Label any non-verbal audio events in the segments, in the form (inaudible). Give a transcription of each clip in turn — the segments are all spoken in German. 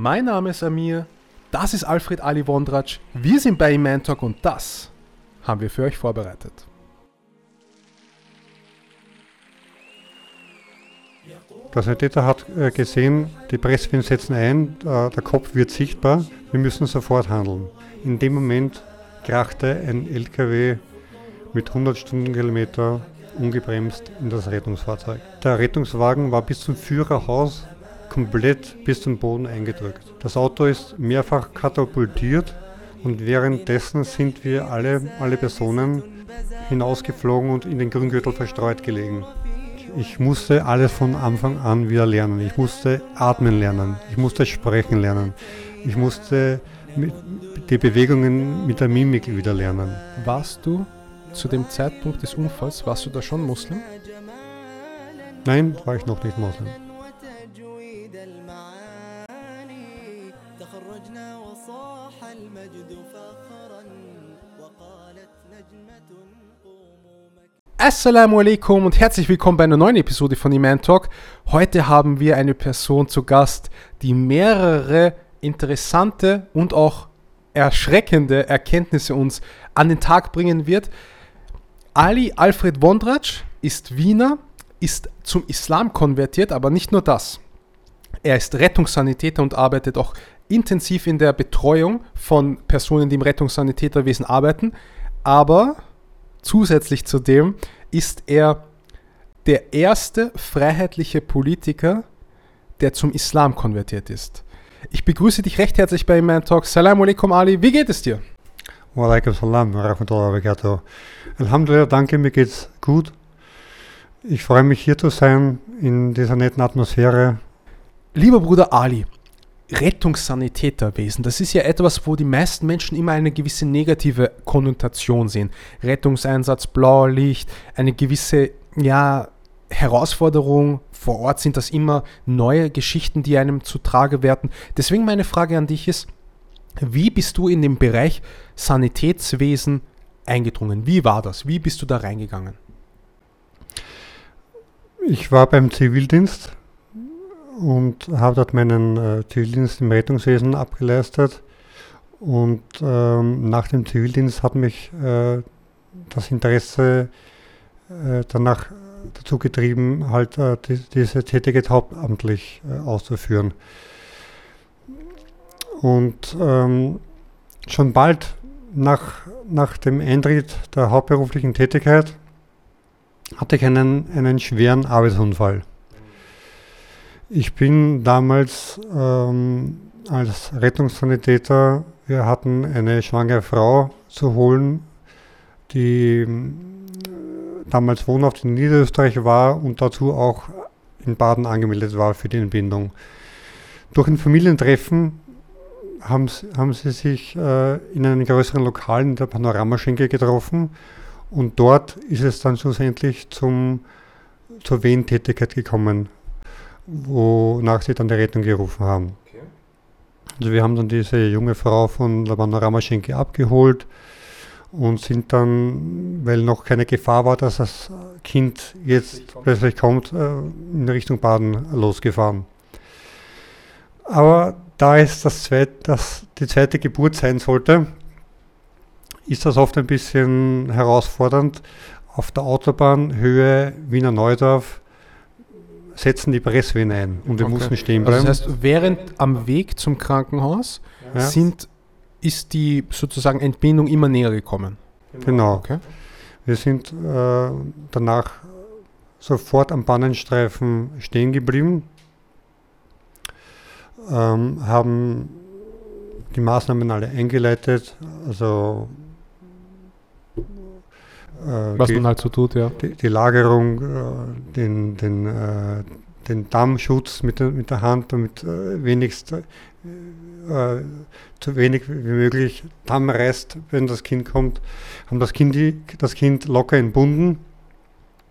Mein Name ist Amir, das ist Alfred Ali Wondratsch, wir sind bei Iman Talk und das haben wir für euch vorbereitet. Der Sanitäter hat äh, gesehen, die Presswellen setzen ein, äh, der Kopf wird sichtbar, wir müssen sofort handeln. In dem Moment krachte ein LKW mit 100 Stundenkilometer ungebremst in das Rettungsfahrzeug. Der Rettungswagen war bis zum Führerhaus komplett bis zum Boden eingedrückt. Das Auto ist mehrfach katapultiert und währenddessen sind wir alle, alle Personen hinausgeflogen und in den Grüngürtel verstreut gelegen. Ich musste alles von Anfang an wieder lernen. Ich musste atmen lernen. Ich musste sprechen lernen. Ich musste die Bewegungen mit der Mimik wieder lernen. Warst du zu dem Zeitpunkt des Unfalls, warst du da schon Muslim? Nein, war ich noch nicht Muslim. Assalamu alaikum und herzlich willkommen bei einer neuen Episode von Iman Talk. Heute haben wir eine Person zu Gast, die mehrere interessante und auch erschreckende Erkenntnisse uns an den Tag bringen wird. Ali Alfred Wondratsch ist Wiener, ist zum Islam konvertiert, aber nicht nur das. Er ist Rettungssanitäter und arbeitet auch intensiv in der Betreuung von Personen, die im Rettungssanitäterwesen arbeiten. Aber Zusätzlich zu dem ist er der erste freiheitliche Politiker, der zum Islam konvertiert ist. Ich begrüße dich recht herzlich bei meinem Talk. Salam alaikum Ali, wie geht es dir? Wa alaikum salam wa rahmatullahi wa barakatuh. Alhamdulillah, danke, mir geht's gut. Ich freue mich hier zu sein in dieser netten Atmosphäre. Lieber Bruder Ali, Rettungssanitäterwesen, das ist ja etwas, wo die meisten Menschen immer eine gewisse negative Konnotation sehen. Rettungseinsatz, Blaulicht, eine gewisse, ja, Herausforderung. Vor Ort sind das immer neue Geschichten, die einem zutrage werden. Deswegen meine Frage an dich ist, wie bist du in den Bereich Sanitätswesen eingedrungen? Wie war das? Wie bist du da reingegangen? Ich war beim Zivildienst und habe dort meinen äh, Zivildienst im Rettungswesen abgeleistet. Und ähm, nach dem Zivildienst hat mich äh, das Interesse äh, danach dazu getrieben, halt äh, die, diese Tätigkeit hauptamtlich äh, auszuführen. Und ähm, schon bald nach, nach dem Eintritt der hauptberuflichen Tätigkeit hatte ich einen, einen schweren Arbeitsunfall. Ich bin damals ähm, als Rettungssanitäter, wir hatten eine schwangere Frau zu holen, die äh, damals wohnhaft in Niederösterreich war und dazu auch in Baden angemeldet war für die Entbindung. Durch ein Familientreffen haben, haben sie sich äh, in einem größeren Lokal in der Panoramaschenke getroffen und dort ist es dann schlussendlich zum, zur Wehentätigkeit gekommen wonach sie dann die Rettung gerufen haben. Okay. Also wir haben dann diese junge Frau von der Panoramaschenke abgeholt und sind dann, weil noch keine Gefahr war, dass das Kind jetzt plötzlich kommt, äh, in Richtung Baden losgefahren. Aber da es das zweit, das die zweite Geburt sein sollte, ist das oft ein bisschen herausfordernd. Auf der Autobahn Höhe Wiener Neudorf setzen die Presswehen ein und wir okay. mussten stehen bleiben. Also das heißt, während am Weg zum Krankenhaus ja. sind, ist die sozusagen Entbindung immer näher gekommen. Genau. Okay. Wir sind äh, danach sofort am Bannenstreifen stehen geblieben, ähm, haben die Maßnahmen alle eingeleitet, also Was die, man halt so tut, ja. Die, die Lagerung, äh, den, den, äh, den Dammschutz mit der, mit der Hand, damit äh, wenigst äh, so wenig wie möglich Damm reißt, wenn das Kind kommt, haben das Kind, das kind locker entbunden.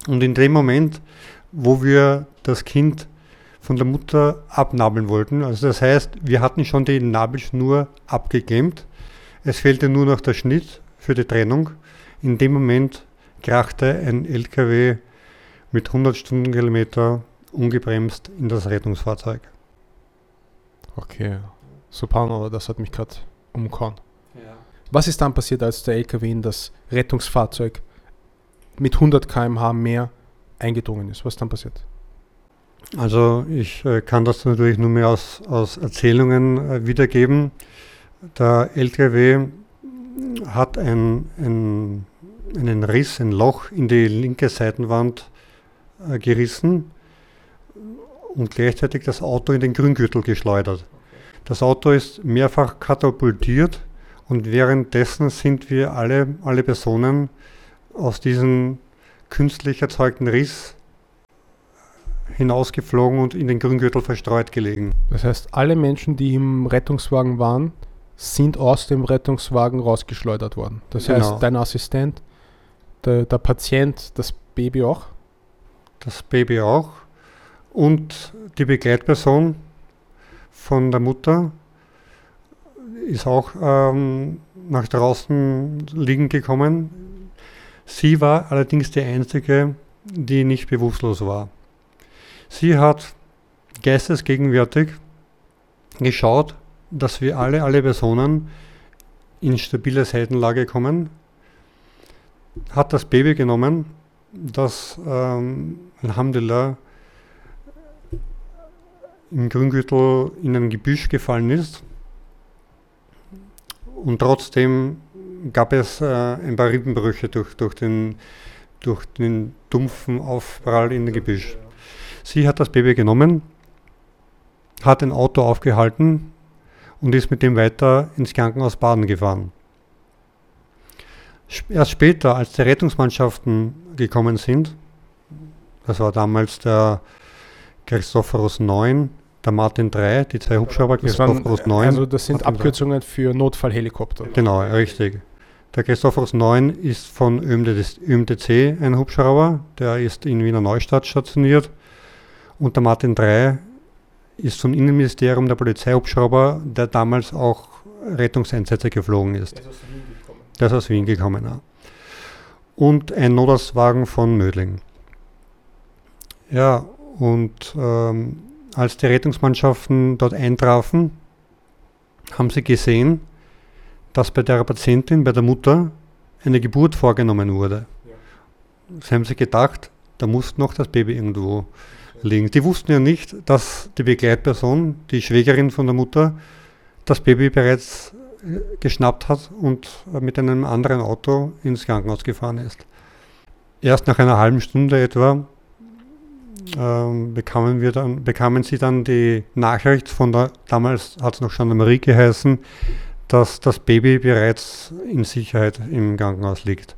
Und in dem Moment, wo wir das Kind von der Mutter abnabeln wollten, also das heißt, wir hatten schon die Nabelschnur abgeklemmt, es fehlte nur noch der Schnitt für die Trennung in dem Moment krachte ein LKW mit 100 Stundenkilometer ungebremst in das Rettungsfahrzeug. Okay. Subhanallah, das hat mich gerade umgehauen. Was ist dann passiert, als der LKW in das Rettungsfahrzeug mit 100 km/h mehr eingedrungen ist? Was ist dann passiert? Also ich äh, kann das natürlich nur mehr aus, aus Erzählungen äh, wiedergeben. Der LKW hat ein, ein, einen Riss, ein Loch in die linke Seitenwand äh, gerissen und gleichzeitig das Auto in den Grüngürtel geschleudert. Das Auto ist mehrfach katapultiert und währenddessen sind wir alle, alle Personen aus diesem künstlich erzeugten Riss hinausgeflogen und in den Grüngürtel verstreut gelegen. Das heißt, alle Menschen, die im Rettungswagen waren, sind aus dem Rettungswagen rausgeschleudert worden. Das Genau. heißt, dein Assistent, der, der Patient, das Baby auch. Das Baby auch. Und die Begleitperson von der Mutter ist auch ähm, nach draußen liegen gekommen. Sie war allerdings die einzige, die nicht bewusstlos war. Sie hat geistesgegenwärtig geschaut, dass wir alle, alle Personen in stabile Seitenlage kommen, hat das Baby genommen, das ähm, Alhamdulillah im Grüngürtel in ein Gebüsch gefallen ist. Und trotzdem gab es äh, ein paar Rippenbrüche durch, durch, den, durch den dumpfen Aufprall in den Gebüsch. Sie hat das Baby genommen, hat ein Auto aufgehalten und ist mit dem weiter ins Krankenhaus Baden gefahren. Erst später, als die Rettungsmannschaften gekommen sind, das war damals der Christophorus 9, der Martin 3, die zwei Hubschrauber, Christophorus 9. also das sind Martin. Abkürzungen für Notfallhelikopter. Genau, richtig. Der Christophorus 9 ist von ÖMD ÖMTC ein Hubschrauber, der ist in Wiener Neustadt stationiert. Und der Martin 3 ist vom Innenministerium der Polizeihubschrauber, der damals auch Rettungseinsätze geflogen ist. Der ist aus Wien gekommen. Ja. Und ein Notarztwagen von Mödling. Ja, und ähm, als die Rettungsmannschaften dort eintrafen, haben sie gesehen, dass bei der Patientin, bei der Mutter, eine Geburt vorgenommen wurde. Sie haben sich gedacht, da muss noch das Baby irgendwo liegen. Die wussten ja nicht, dass die Begleitperson, die Schwägerin von der Mutter, das Baby bereits geschnappt hat und äh, mit einem anderen Auto ins Krankenhaus gefahren ist. Erst nach einer halben Stunde etwa ähm, bekamen, wir dann, bekamen sie dann die Nachricht von der, damals hat es noch Gendarmerie geheißen, dass das Baby bereits in Sicherheit im Krankenhaus liegt.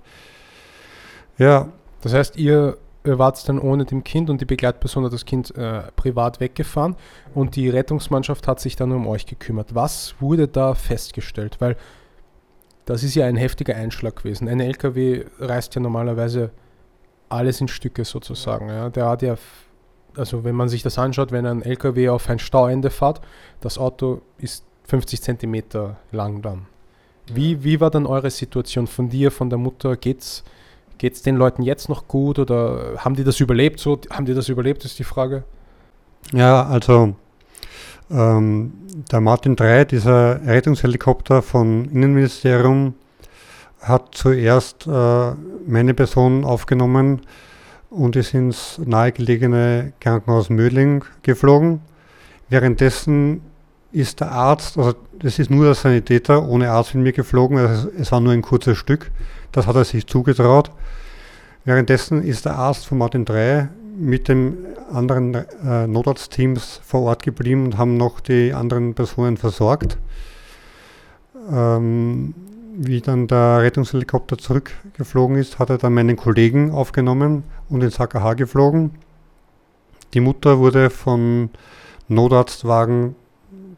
Ja, Das heißt, ihr ihr wart dann ohne dem Kind und die Begleitperson hat das Kind äh, privat weggefahren und die Rettungsmannschaft hat sich dann um euch gekümmert. Was wurde da festgestellt? Weil das ist ja ein heftiger Einschlag gewesen. Ein LKW reißt ja normalerweise alles in Stücke sozusagen. Ja. Der hat ja, also wenn man sich das anschaut, wenn ein LKW auf ein Stauende fährt, das Auto ist 50 Zentimeter lang dann. Wie, wie war dann eure Situation von dir, von der Mutter? Geht's Geht es den Leuten jetzt noch gut oder haben die das überlebt? So, haben die das überlebt, ist die Frage. Ja, also ähm, der Martin 3, dieser Rettungshelikopter vom Innenministerium, hat zuerst äh, meine Person aufgenommen und ist ins nahegelegene Krankenhaus Mödling geflogen. Währenddessen ist der Arzt, also das ist nur der Sanitäter, ohne Arzt mit mir geflogen, also es war nur ein kurzes Stück, das hat er sich zugetraut. Währenddessen ist der Arzt von Martin 3 mit den anderen äh, Notarztteams vor Ort geblieben und haben noch die anderen Personen versorgt. Ähm, wie dann der Rettungshelikopter zurückgeflogen ist, hat er dann meinen Kollegen aufgenommen und ins AKH geflogen. Die Mutter wurde von Notarztwagen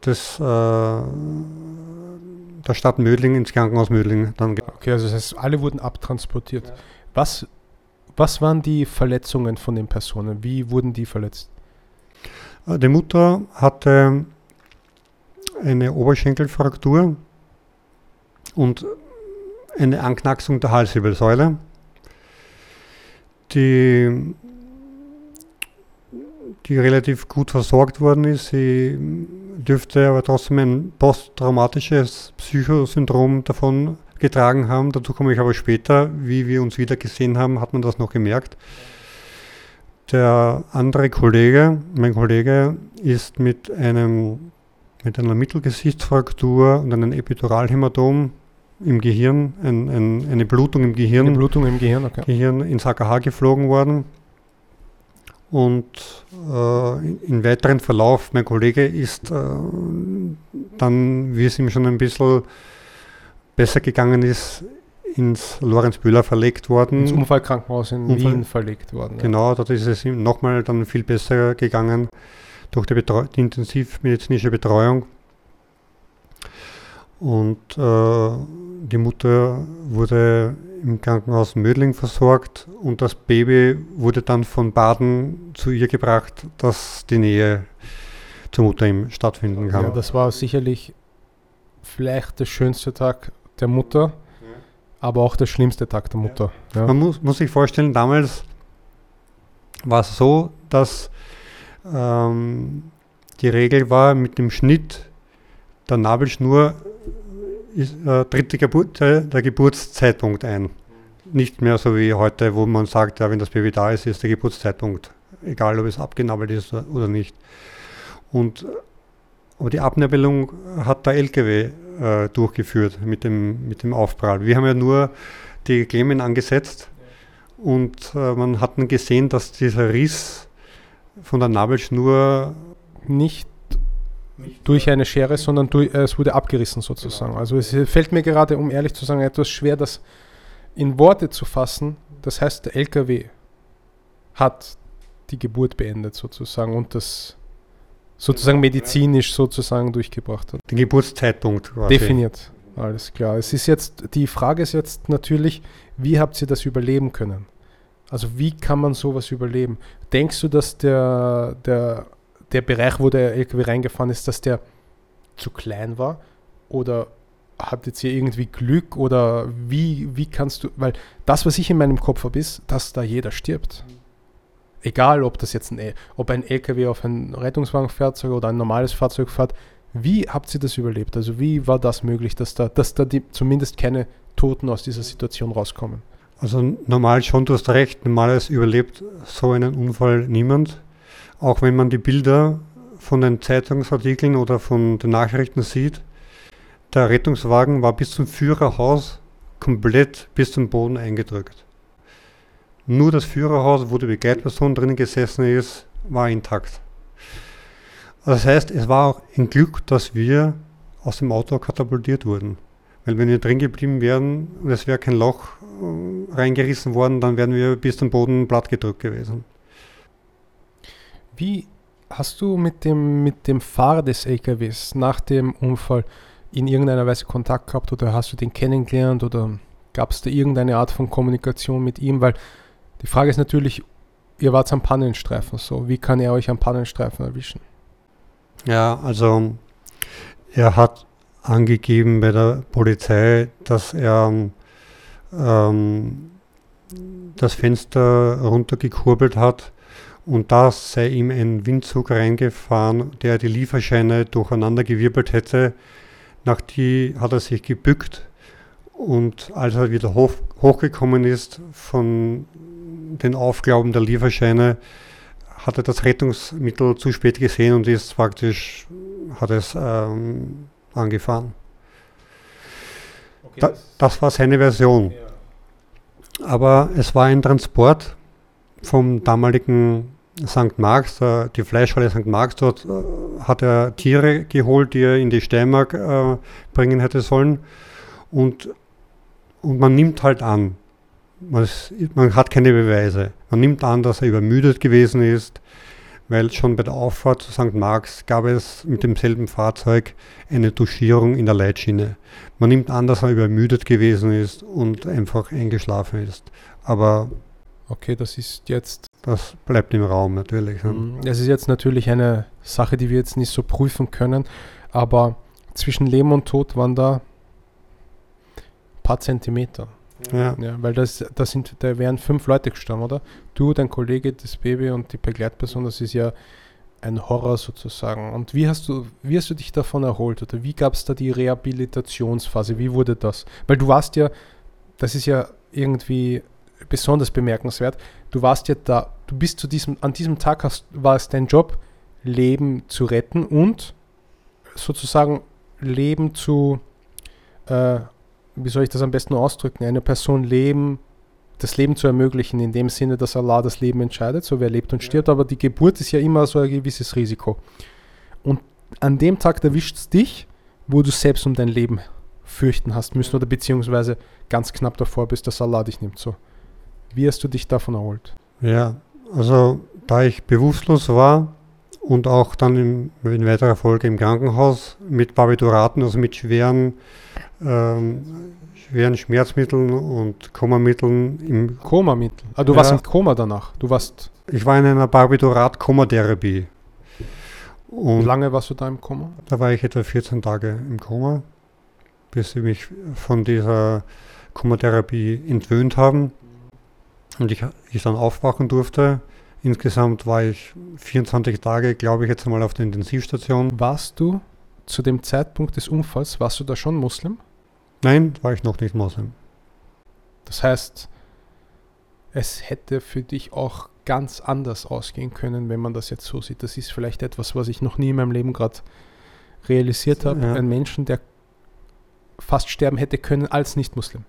des, äh, der Stadt Mödling ins Krankenhaus Mödling dann Okay, also das heißt, alle wurden abtransportiert. Was, was waren die Verletzungen von den Personen? Wie wurden die verletzt? Äh, Die Mutter hatte eine Oberschenkelfraktur und eine Anknacksung der Halswirbelsäule. Die, die relativ gut versorgt worden ist. Sie dürfte aber trotzdem ein posttraumatisches Psychosyndrom davon getragen haben. Dazu komme ich aber später. Wie wir uns wieder gesehen haben, hat man das noch gemerkt. Der andere Kollege, mein Kollege, ist mit einem mit einer Mittelgesichtsfraktur und einem Epiduralhämatom im Gehirn, ein, ein, eine Blutung im Gehirn, Eine Blutung im Gehirn, okay. Gehirn ins AKH geflogen worden. Und äh, in weiteren Verlauf, mein Kollege ist äh, dann, wie es ihm schon ein bisschen besser gegangen ist, ins Lorenz-Bühler verlegt worden. Ins Unfallkrankenhaus in Unfall- Wien verlegt worden. ja. Genau, dort ist es ihm nochmal dann viel besser gegangen durch die, die intensivmedizinische Betreuung. Und äh, die Mutter wurde im Krankenhaus Mödling versorgt und das Baby wurde dann von Baden zu ihr gebracht, dass die Nähe zur Mutter ihm stattfinden kann. Ja, das war sicherlich vielleicht der schönste Tag der Mutter, aber auch der schlimmste Tag der Mutter. Ja. Man muss, muss sich vorstellen, damals war es so, dass ähm, die Regel war, mit dem Schnitt der Nabelschnur ist, äh, tritt Geburt, äh, der Geburtszeitpunkt ein. Nicht mehr so wie heute, wo man sagt, ja, wenn das Baby da ist, ist der Geburtszeitpunkt, egal ob es abgenabelt ist oder- nicht. Und, aber die Abnabelung hat der LKW äh, durchgeführt mit dem, mit dem Aufprall. Wir haben ja nur die Klemmen angesetzt und äh, man hat gesehen, dass dieser Riss von der Nabelschnur Nicht durch eine Schere, sondern durch, äh, es wurde abgerissen sozusagen. Also es fällt mir gerade, um ehrlich zu sagen, etwas schwer, das in Worte zu fassen. Das heißt, der LKW hat die Geburt beendet sozusagen und das sozusagen medizinisch sozusagen durchgebracht hat. den Geburtszeitpunkt quasi. Definiert. Alles klar. Es ist jetzt, die Frage ist jetzt natürlich, wie habt ihr das überleben können? Also wie kann man sowas überleben? Denkst du, dass der, der, der Bereich, wo der LKW reingefahren ist, dass der zu klein war? Oder hattet ihr irgendwie Glück? Oder wie, wie kannst du, weil das, was ich in meinem Kopf habe, ist, dass da jeder stirbt. Egal, ob das jetzt ein, ob ein LKW auf ein Rettungswagenfahrzeug oder ein normales Fahrzeug fährt, wie habt ihr das überlebt? Also wie war das möglich, dass da, dass da die, zumindest keine Toten aus dieser Situation rauskommen? Also normal schon, du hast recht, normales überlebt so einen Unfall niemand. Auch wenn man die Bilder von den Zeitungsartikeln oder von den Nachrichten sieht, der Rettungswagen war bis zum Führerhaus komplett bis zum Boden eingedrückt. Nur das Führerhaus, wo die Begleitperson drinnen gesessen ist, war intakt. Das heißt, es war auch ein Glück, dass wir aus dem Auto katapultiert wurden. Weil wenn wir drin geblieben wären und es wäre kein Loch äh, reingerissen worden, dann wären wir bis zum Boden plattgedrückt gewesen. Wie hast du mit dem, mit dem Fahrer des LKWs nach dem Unfall in irgendeiner Weise Kontakt gehabt oder hast du den kennengelernt oder gab es da irgendeine Art von Kommunikation mit ihm? Weil die Frage ist natürlich, ihr wart am Pannenstreifen so. Wie kann er euch am Pannenstreifen erwischen? Ja, also er hat angegeben bei der Polizei, dass er ähm, das Fenster runtergekurbelt hat und da sei ihm ein Windzug reingefahren, der die Lieferscheine durcheinandergewirbelt hätte. Nach die hat er sich gebückt und als er wieder hoch, hochgekommen ist von den Aufglauben der Lieferscheine, hat er das Rettungsmittel zu spät gesehen und ist praktisch, hat es ähm, angefahren. Da, das war seine Version. Aber es war ein Transport vom damaligen St. Marx, äh, die Fleischhalle St. Marx, dort äh, hat er Tiere geholt, die er in die Steiermark äh, bringen hätte sollen. Und, und man nimmt halt an, man, ist, man hat keine Beweise. Man nimmt an, dass er übermüdet gewesen ist, weil schon bei der Auffahrt zu St. Marx gab es mit demselben Fahrzeug eine Touchierung in der Leitschiene. Man nimmt an, dass er übermüdet gewesen ist und einfach eingeschlafen ist. Aber Okay, das ist jetzt das bleibt im Raum natürlich. ne? Mm, Es ist jetzt natürlich eine Sache, die wir jetzt nicht so prüfen können, aber zwischen Leben und Tod waren da ein paar Zentimeter. Ja. Ja, weil das, das sind, da wären fünf Leute gestorben, oder? Du, dein Kollege, das Baby und die Begleitperson, das ist ja ein Horror sozusagen. Und wie hast du, wie hast du dich davon erholt? Oder wie gab es da die Rehabilitationsphase? Wie wurde das? Weil du warst ja, das ist ja irgendwie besonders bemerkenswert, du warst ja da, du bist zu diesem, an diesem Tag hast, war es dein Job, Leben zu retten und sozusagen Leben zu, äh, wie soll ich das am besten ausdrücken, eine Person Leben, das Leben zu ermöglichen, in dem Sinne, dass Allah das Leben entscheidet, so wer lebt und stirbt, aber die Geburt ist ja immer so ein gewisses Risiko. Und an dem Tag erwischt es dich, wo du selbst um dein Leben fürchten hast müssen oder beziehungsweise ganz knapp davor bist, dass Allah dich nimmt. So. Wie hast du dich davon erholt? Ja, also da ich bewusstlos war und auch dann in, in weiterer Folge im Krankenhaus mit Barbituraten, also mit schweren, ähm, schweren Schmerzmitteln und Komamitteln im Komamittel. Ah, du Ja. warst im Koma danach. Du warst. Ich war in einer Barbiturat-Komatherapie. Wie lange warst du da im Koma? da war ich etwa 14 Tage im Koma, bis sie mich von dieser Komatherapie entwöhnt haben und ich, ich dann aufwachen durfte. Insgesamt war ich 24 Tage, glaube ich, jetzt einmal auf der Intensivstation. Warst du zu dem Zeitpunkt des Unfalls, warst du da schon Muslim? Nein, war ich noch nicht Moslem. Das heißt, es hätte für dich auch ganz anders ausgehen können, wenn man das jetzt so sieht. Das ist vielleicht etwas, was ich noch nie in meinem Leben gerade realisiert habe. Ja. Ein Menschen, der fast sterben hätte können als Nicht-Muslim.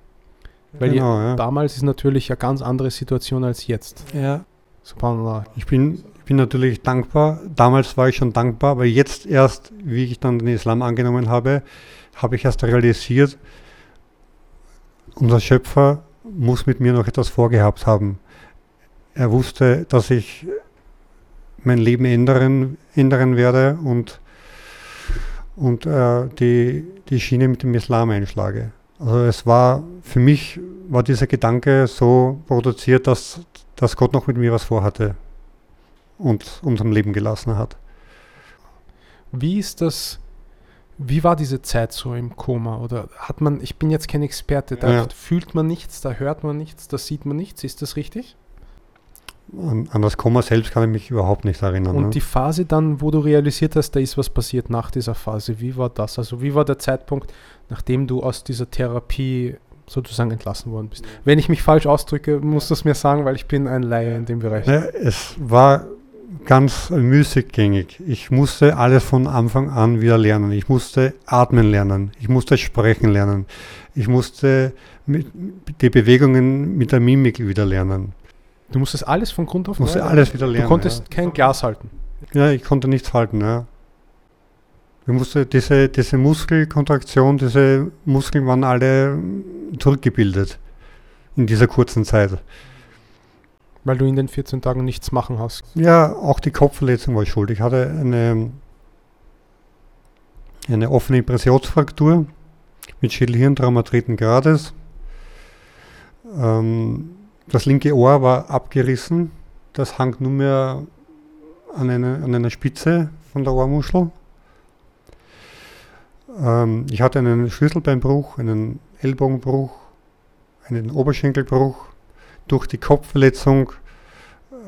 Weil genau, ja. Damals ist natürlich eine ganz andere Situation als jetzt. ja. Subhanallah. Ich bin, ich bin natürlich dankbar. Damals war ich schon dankbar, aber jetzt erst, wie ich dann den Islam angenommen habe, habe ich erst realisiert, unser Schöpfer muss mit mir noch etwas vorgehabt haben. Er wusste, dass ich mein Leben ändern, ändern werde und, und äh, die, die Schiene mit dem Islam einschlage. Also es war, für mich war dieser Gedanke so produziert, dass, dass Gott noch mit mir was vorhatte und unserem Leben gelassen hat. Wie ist das, wie war diese Zeit so im Koma? Oder hat man, ich bin jetzt kein Experte, da Ja. fühlt man nichts, da hört man nichts, da sieht man nichts, ist das richtig? An, an das Koma selbst kann ich mich überhaupt nicht erinnern. Und ne? die Phase dann, wo du realisiert hast, da ist was passiert nach dieser Phase, wie war das? Also wie war der Zeitpunkt, nachdem du aus dieser Therapie sozusagen entlassen worden bist? Wenn ich mich falsch ausdrücke, musst du es mir sagen, weil ich bin ein Laie in dem Bereich. Es war ganz müßiggängig. Ich musste alles von Anfang an wieder lernen. Ich musste atmen lernen. Ich musste sprechen lernen. Ich musste mit, die Bewegungen mit der Mimik wieder lernen. Du musstest alles von Grund auf Ich musste alles wieder Du lernen. konntest kein Glas halten. ja. ja, ich konnte nichts halten. Ja. Ich musste diese, diese Muskelkontraktion, diese Muskeln waren alle zurückgebildet in dieser kurzen Zeit. Weil du in den 14 Tagen nichts machen hast. Ja, auch die Kopfverletzung war schuld. Ich hatte eine, eine offene Impressionsfraktur mit Schädelhirntrauma dritten Grades. Ähm, das linke Ohr war abgerissen. Das hang nur mehr an einer, an einer Spitze von der Ohrmuschel. Ähm, ich hatte einen Schlüsselbeinbruch, einen Ellbogenbruch, einen Oberschenkelbruch. Durch die Kopfverletzung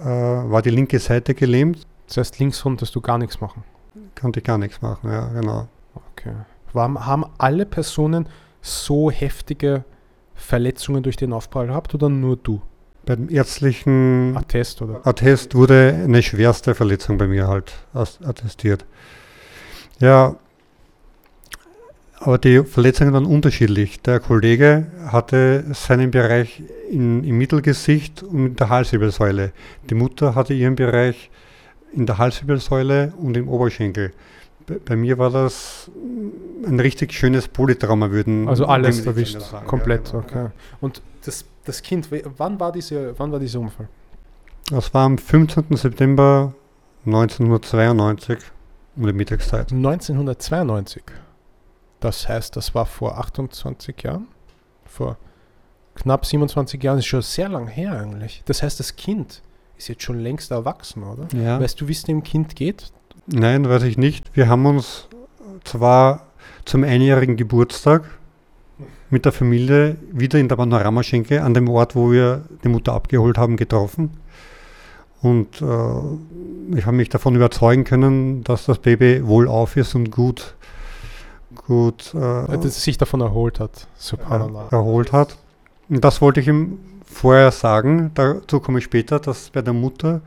äh, war die linke Seite gelähmt, Das heißt, links konntest du gar nichts machen. konnte ich gar nichts machen, ja, genau. Okay. War, haben alle Personen so heftige Verletzungen durch den Aufprall gehabt oder nur du? Beim ärztlichen Attest oder? Attest wurde eine schwerste Verletzung bei mir halt attestiert. Ja, aber die Verletzungen waren unterschiedlich. Der Kollege hatte seinen Bereich in, im Mittelgesicht und in der Halswirbelsäule. Die Mutter hatte ihren Bereich in der Halswirbelsäule und im Oberschenkel. Bei, bei mir war das ein richtig schönes Polytrauma, würden Also alles erwischt, sagen. komplett, Ja, genau. okay. Und das, das Kind, wann war, diese, wann war dieser Unfall? Das war am 15. September 1992 um die Mittagszeit. 1992. Das heißt, das war vor 28 Jahren? Vor knapp 27 Jahren, ist schon sehr lang her eigentlich. Das heißt, das Kind ist jetzt schon längst erwachsen, oder? Ja. Weißt du, wie es dem Kind geht? Nein, weiß ich nicht. Wir haben uns zwar zum einjährigen Geburtstag mit der Familie wieder in der Panoramaschenke an dem Ort, wo wir die Mutter abgeholt haben, getroffen. Und äh, ich habe mich davon überzeugen können, dass das Baby wohlauf ist und gut, gut äh, Dass es sich davon erholt hat. Subhanallah. erholt hat. Das wollte ich ihm vorher sagen. Dazu komme ich später, dass bei der Mutter,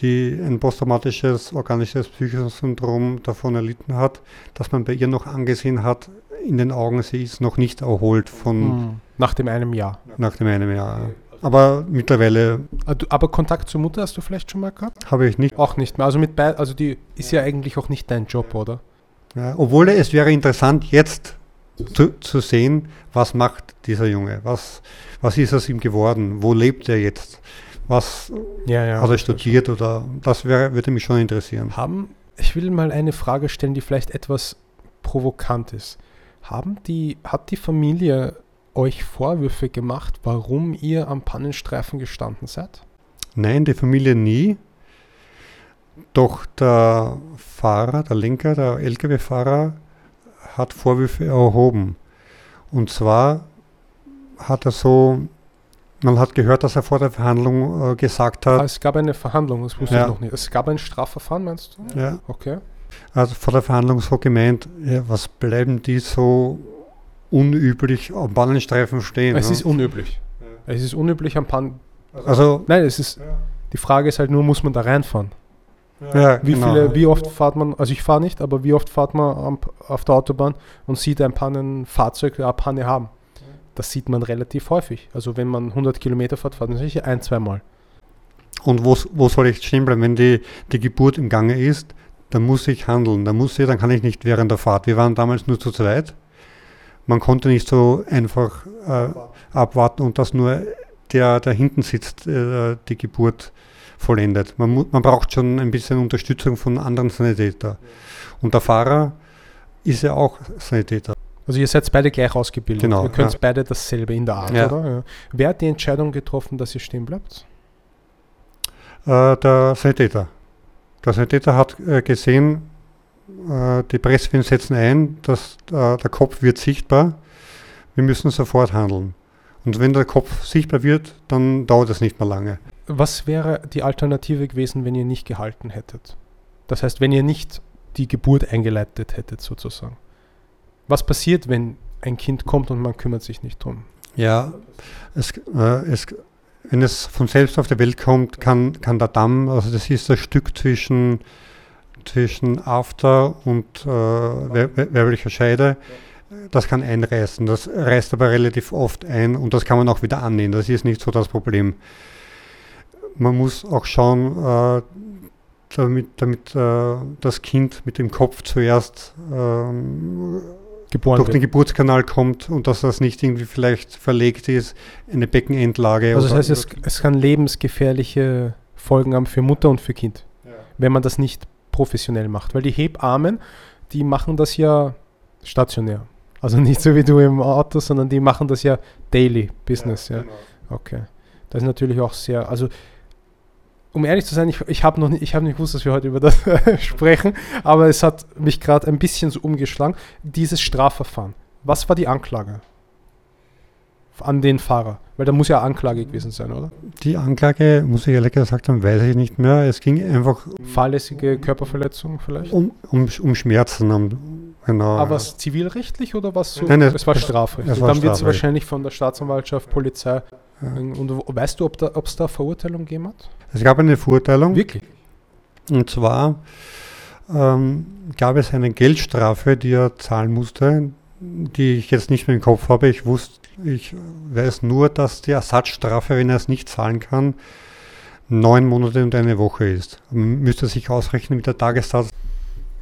die ein posttraumatisches organisches psychisches Syndrom davon erlitten hat, dass man bei ihr noch angesehen hat, in den Augen, sie ist noch nicht erholt von Hm. Nach dem einem Jahr. nach dem einen Jahr. Aber mittlerweile Ah, Aber Kontakt zur Mutter hast du vielleicht schon mal gehabt? habe ich nicht. Auch nicht mehr. Also mit bei, also die ist ja eigentlich auch nicht dein Job, oder? Ja, obwohl es wäre interessant, jetzt zu, zu sehen, was macht dieser Junge, was, was ist aus ihm geworden, wo lebt er jetzt, was Ja, ja. hat er studiert oder das wäre, würde mich schon interessieren. Haben, ich will mal eine Frage stellen, die vielleicht etwas provokant ist. Haben die, hat die Familie euch Vorwürfe gemacht, warum ihr am Pannenstreifen gestanden seid? Nein, die Familie nie. Doch der Fahrer, der Lenker, der Lkw-Fahrer hat Vorwürfe erhoben. Und zwar hat er so, man hat gehört, dass er vor der Verhandlung äh, gesagt Ah, hat, es gab eine Verhandlung, das wusste Ja. ich noch nicht. Es gab ein Strafverfahren, meinst du? ja, Okay. also vor der Verhandlung so gemeint, ja, was bleiben die so unüblich am Bannenstreifen stehen? Es ne? ist unüblich. Es ist unüblich am Pan. also, Nein, es ist. Die Frage ist halt nur, muss man da reinfahren? Ja, Wie genau. viele, wie oft fahrt man, also ich fahre nicht, aber wie oft fahrt man auf der Autobahn und sieht ein Pannenfahrzeug eine Panne haben? Das sieht man relativ häufig. Also wenn man 100 Kilometer fährt, fährt man sicher ein, zweimal. Und wo, wo soll ich stehen bleiben? Wenn die, die Geburt im Gange ist, dann muss ich handeln. Dann muss ich, dann kann ich nicht während der Fahrt. Wir waren damals nur zu zweit. Man konnte nicht so einfach äh, abwarten und dass nur der, der hinten sitzt, äh, die Geburt vollendet. Man, man braucht schon ein bisschen Unterstützung von anderen Sanitätern. Und der Fahrer ist ja auch Sanitäter. Also ihr seid beide gleich ausgebildet. Genau, ihr könnt ja. beide dasselbe in der Art, Ja. oder? Ja. Wer hat die Entscheidung getroffen, dass ihr stehen bleibt? Äh, der Sanitäter. Der Sanitäter hat äh, gesehen, äh, die Presswehen setzen ein, dass äh, der Kopf wird sichtbar. Wir müssen sofort handeln. Und wenn der Kopf sichtbar wird, dann dauert es nicht mehr lange. Was wäre die Alternative gewesen, wenn ihr nicht gehalten hättet? Das heißt, wenn ihr nicht die Geburt eingeleitet hättet, sozusagen. Was passiert, wenn ein Kind kommt und man kümmert sich nicht drum? Ja, es, äh, es, wenn es von selbst auf die Welt kommt, kann, kann der Damm, also das ist das Stück zwischen, zwischen After und äh, wer- wer- weiblicher Scheide, das kann einreißen. Das reißt aber relativ oft ein und das kann man auch wieder annähen. Das ist nicht so das Problem. Man muss auch schauen, äh, damit, damit äh, das Kind mit dem Kopf zuerst ähm, durch den. Geburtskanal kommt und dass das nicht irgendwie vielleicht verlegt ist, eine Beckenendlage. Also das heißt, es, es kann lebensgefährliche Folgen haben für Mutter und für Kind, wenn man das nicht professionell macht. Weil die Hebammen, die machen das ja stationär. Also nicht so wie du im Auto, sondern die machen das ja daily business. Ja, genau. Okay. Das ist natürlich auch sehr, also um ehrlich zu sein, ich, ich habe noch nicht, ich habe nicht gewusst, dass wir heute über das (laughs) sprechen, aber es hat mich gerade ein bisschen so umgeschlagen. Dieses Strafverfahren. Was war die Anklage an den Fahrer? Weil da muss ja Anklage gewesen sein, oder? Die Anklage, muss ich ehrlich gesagt sagen, weiß ich nicht mehr. Es ging einfach Fahrlässige Körperverletzung vielleicht? um, um, um Schmerzen. Um, genau. Aber was zivilrechtlich oder was so? Nein, es- es war es- strafrechtlich. es war Dann wird es wahrscheinlich von der Staatsanwaltschaft, Polizei. Ja. Und weißt du, ob da, ob es da Verurteilung gegeben hat? Es gab eine Verurteilung Wirklich? und zwar ähm, gab es eine Geldstrafe, die er zahlen musste, die ich jetzt nicht mehr im Kopf habe. Ich wusste, ich weiß nur, dass die Ersatzstrafe, wenn er es nicht zahlen kann, neun Monate und eine Woche ist. Man müsste sich ausrechnen mit der Tagessatz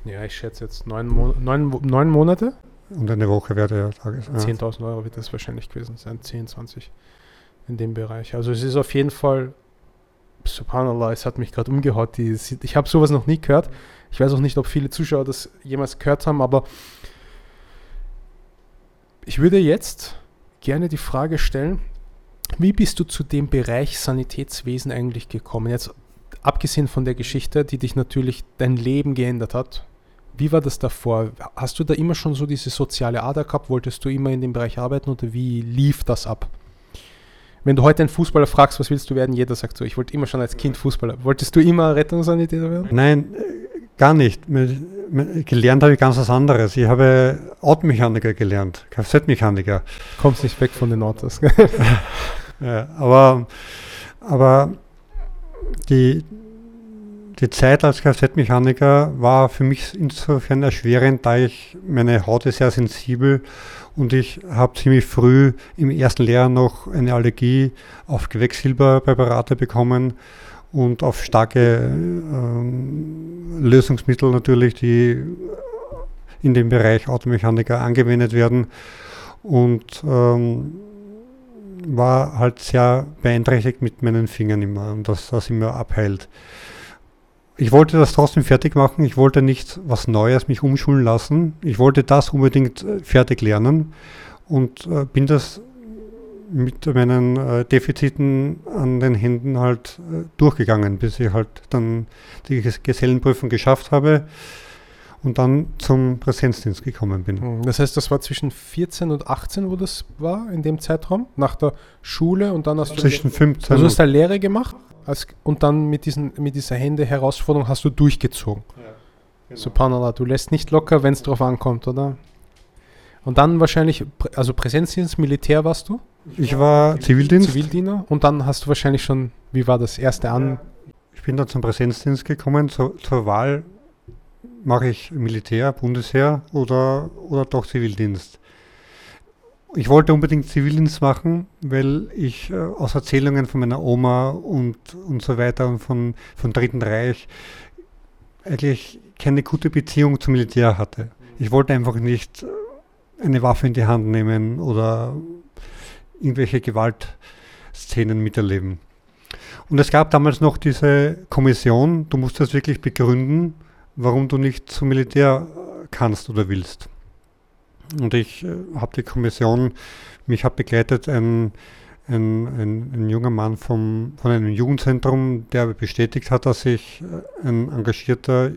Ja, ich schätze jetzt neun, Mo neun, neun Monate. und eine Woche wäre der Tagessatz. 10.000 Euro wird das wahrscheinlich gewesen sein. 10, 20 in dem Bereich. Also es ist auf jeden Fall, subhanallah, es hat mich gerade umgehaut. Die, ich habe sowas noch nie gehört. Ich weiß auch nicht, ob viele Zuschauer das jemals gehört haben, aber ich würde jetzt gerne die Frage stellen, wie bist du zu dem Bereich Sanitätswesen eigentlich gekommen? Jetzt abgesehen von der Geschichte, die dich natürlich dein Leben geändert hat. Wie war das davor? Hast du da immer schon so diese soziale Ader gehabt? Wolltest du immer in dem Bereich arbeiten oder wie lief das ab? Wenn du heute einen Fußballer fragst, was willst du werden, jeder sagt so, ich wollte immer schon als Kind Fußballer. Wolltest du immer Rettungssanitäter werden? Nein, äh, gar nicht. Gelernt habe ich ganz was anderes. Ich habe Automechaniker gelernt, Kfz-Mechaniker. Kommst nicht weg von den Autos. (laughs) ja, aber, aber die, die Zeit als Kfz-Mechaniker war für mich insofern erschwerend, da ich meine Haut ist sehr sensibel und ich habe ziemlich früh im ersten Lehrjahr noch eine Allergie auf Quecksilberpräparate bekommen und auf starke ähm, Lösungsmittel natürlich, die in dem Bereich Automechaniker angewendet werden und ähm, war halt sehr beeinträchtigt mit meinen Fingern immer und dass das immer abheilt. Ich wollte das trotzdem fertig machen. Ich wollte nicht was Neues mich umschulen lassen. Ich wollte das unbedingt äh, fertig lernen und äh, bin das mit meinen äh, Defiziten an den Händen halt äh, durchgegangen, bis ich halt dann die Gesellenprüfung geschafft habe und dann zum Präsenzdienst gekommen bin. Hm, das heißt, das war zwischen 14 und 18, wo das war, in dem Zeitraum, nach der Schule und dann hast du... Zwischen 15 Also hast du eine Lehre gemacht als, und dann mit, diesen, mit dieser Hände-Herausforderung hast du durchgezogen. Ja, genau. Subhanallah, du lässt nicht locker, wenn es drauf ankommt, oder? Und dann wahrscheinlich, also Präsenzdienst, Militär warst du? Ich war Zivildienst. Zivildiener. Und dann hast du wahrscheinlich schon, wie war das erste an? Ich bin dann zum Präsenzdienst gekommen, zur, zur Wahl mache ich Militär, Bundesheer oder, oder doch Zivildienst. Ich wollte unbedingt Zivildienst machen, weil ich äh, aus Erzählungen von meiner Oma und, und so weiter und von, vom Dritten Reich eigentlich keine gute Beziehung zum Militär hatte. Ich wollte einfach nicht äh, eine Waffe in die Hand nehmen oder irgendwelche Gewaltszenen miterleben. Und es gab damals noch diese Kommission, du musst das wirklich begründen, warum du nicht zum Militär kannst oder willst. Und ich äh, habe die Kommission, mich hat begleitet ein, ein, ein, ein, junger Mann vom, von einem Jugendzentrum, der bestätigt hat, dass ich äh, ein engagierter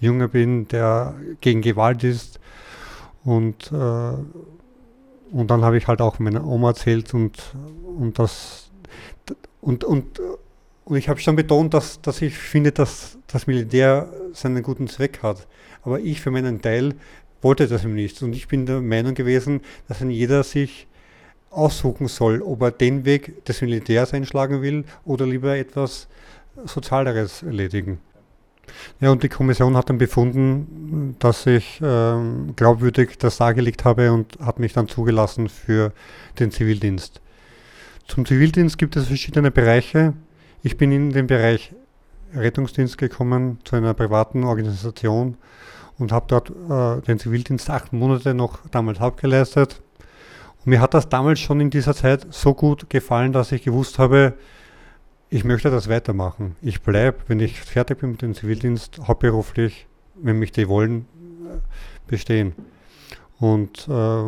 Junge bin, der gegen Gewalt ist. Und, äh, und dann habe ich halt auch meiner Oma erzählt und, und das und, und und ich habe schon betont, dass, dass ich finde, dass das Militär seinen guten Zweck hat. Aber ich für meinen Teil wollte das nicht. Und ich bin der Meinung gewesen, dass ein jeder sich aussuchen soll, ob er den Weg des Militärs einschlagen will oder lieber etwas Sozialeres erledigen. Ja, und die Kommission hat dann befunden, dass ich ähm, glaubwürdig das dargelegt habe und hat mich dann zugelassen für den Zivildienst. Zum Zivildienst gibt es verschiedene Bereiche. Ich bin in den Bereich Rettungsdienst gekommen, zu einer privaten Organisation und habe dort äh, den Zivildienst acht Monate noch damals abgeleistet. Und mir hat das damals schon in dieser Zeit so gut gefallen, dass ich gewusst habe, ich möchte das weitermachen. Ich bleibe, wenn ich fertig bin mit dem Zivildienst, hauptberuflich, wenn mich die wollen, äh, bestehen. Und äh,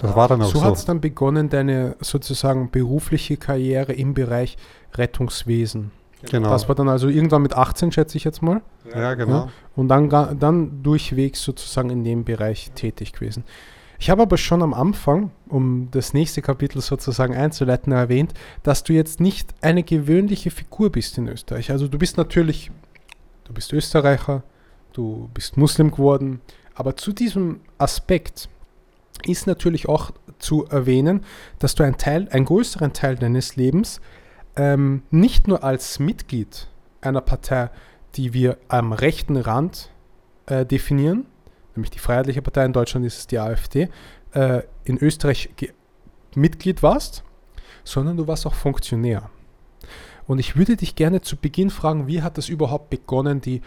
das war dann auch so. So hat es dann begonnen, deine sozusagen berufliche Karriere im Bereich Rettungswesen. Genau. Das war dann also irgendwann mit 18, schätze ich jetzt mal. Ja, genau. Ja, und dann, dann durchwegs sozusagen in dem Bereich tätig gewesen. Ich habe aber schon am Anfang, um das nächste Kapitel sozusagen einzuleiten, erwähnt, dass du jetzt nicht eine gewöhnliche Figur bist in Österreich. Also du bist natürlich, du bist Österreicher, du bist Muslim geworden, aber zu diesem Aspekt ist natürlich auch zu erwähnen, dass du einen Teil, einen größeren Teil deines Lebens ähm, nicht nur als Mitglied einer Partei, die wir am rechten Rand äh, definieren, nämlich die Freiheitliche Partei, in Deutschland ist es die AfD, äh, in Österreich Mitglied warst, sondern du warst auch Funktionär. Und ich würde dich gerne zu Beginn fragen, wie hat das überhaupt begonnen, die,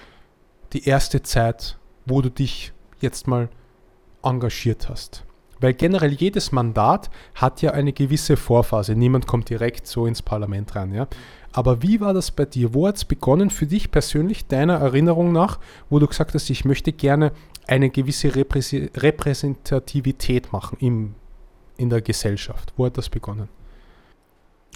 die erste Zeit, wo du dich jetzt mal engagiert hast? Weil generell jedes Mandat hat ja eine gewisse Vorphase. Niemand kommt direkt so ins Parlament rein. Ja? Aber wie war das bei dir? Wo hat es begonnen für dich persönlich, deiner Erinnerung nach, wo du gesagt hast, ich möchte gerne eine gewisse Repräsentativität machen im, in der Gesellschaft? Wo hat das begonnen?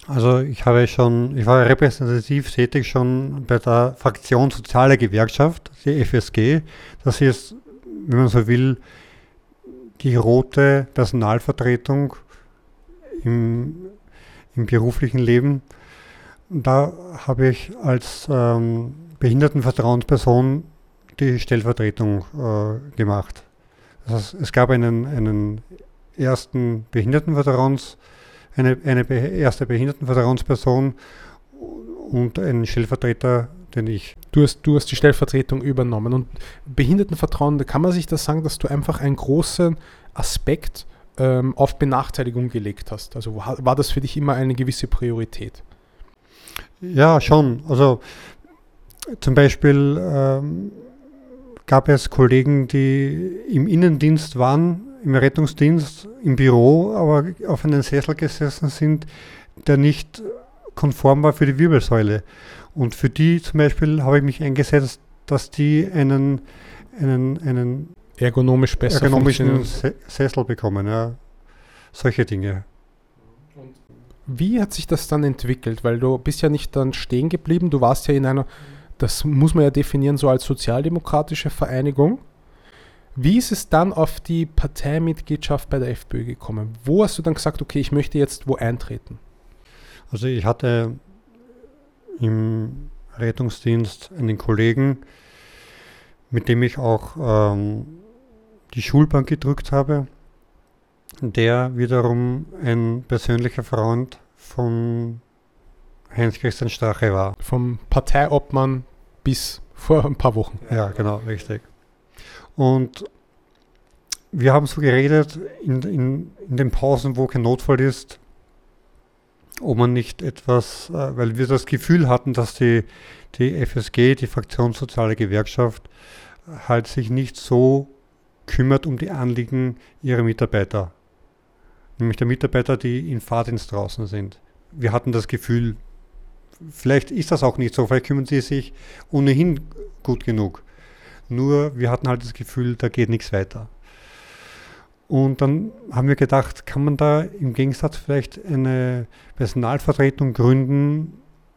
Also ich habe schon, ich war repräsentativ tätig schon bei der Fraktion Soziale Gewerkschaft, die FSG. Das ist, wenn man so will, die rote Personalvertretung im, im beruflichen Leben. Da habe ich als ähm, Behindertenvertrauensperson die Stellvertretung äh, gemacht. Das heißt, es gab einen, einen ersten Behindertenvertrauens, eine, eine erste Behindertenvertrauensperson und einen Stellvertreter, den ich. Du hast, du hast die Stellvertretung übernommen. Und Behindertenvertrauen, da kann man sich das sagen, dass du einfach einen großen Aspekt ähm, auf Benachteiligung gelegt hast. Also war, war das für dich immer eine gewisse Priorität? Ja, schon. Also zum Beispiel ähm, gab es Kollegen, die im Innendienst waren, im Rettungsdienst, im Büro, aber auf einen Sessel gesessen sind, der nicht konform war für die Wirbelsäule. Und für die zum Beispiel habe ich mich eingesetzt, dass die einen, einen, einen ergonomisch besser ergonomischen Sessel bekommen. Ja. Solche Dinge. Wie hat sich das dann entwickelt? Weil du bist ja nicht dann stehen geblieben, du warst ja in einer, das muss man ja definieren, so als sozialdemokratische Vereinigung. Wie ist es dann auf die Parteimitgliedschaft bei der FPÖ gekommen? Wo hast du dann gesagt, okay, ich möchte jetzt wo eintreten? Also ich hatte im Rettungsdienst einen Kollegen, mit dem ich auch ähm, die Schulbank gedrückt habe, der wiederum ein persönlicher Freund von Heinz-Christian Strache war. Vom Parteiobmann bis vor ein paar Wochen. Ja, genau, richtig. Und wir haben so geredet in, in, in den Pausen, wo kein Notfall ist, ob man nicht etwas, äh, weil wir das Gefühl hatten, dass die, die FSG, die Fraktion Soziale Gewerkschaft, halt sich nicht so kümmert um die Anliegen ihrer Mitarbeiter. Nämlich der Mitarbeiter, die in Fahrdienst draußen sind. Wir hatten das Gefühl, vielleicht ist das auch nicht so, vielleicht kümmern sie sich ohnehin gut genug. Nur wir hatten halt das Gefühl, da geht nichts weiter. Und dann haben wir gedacht, kann man da im Gegensatz vielleicht eine Personalvertretung gründen,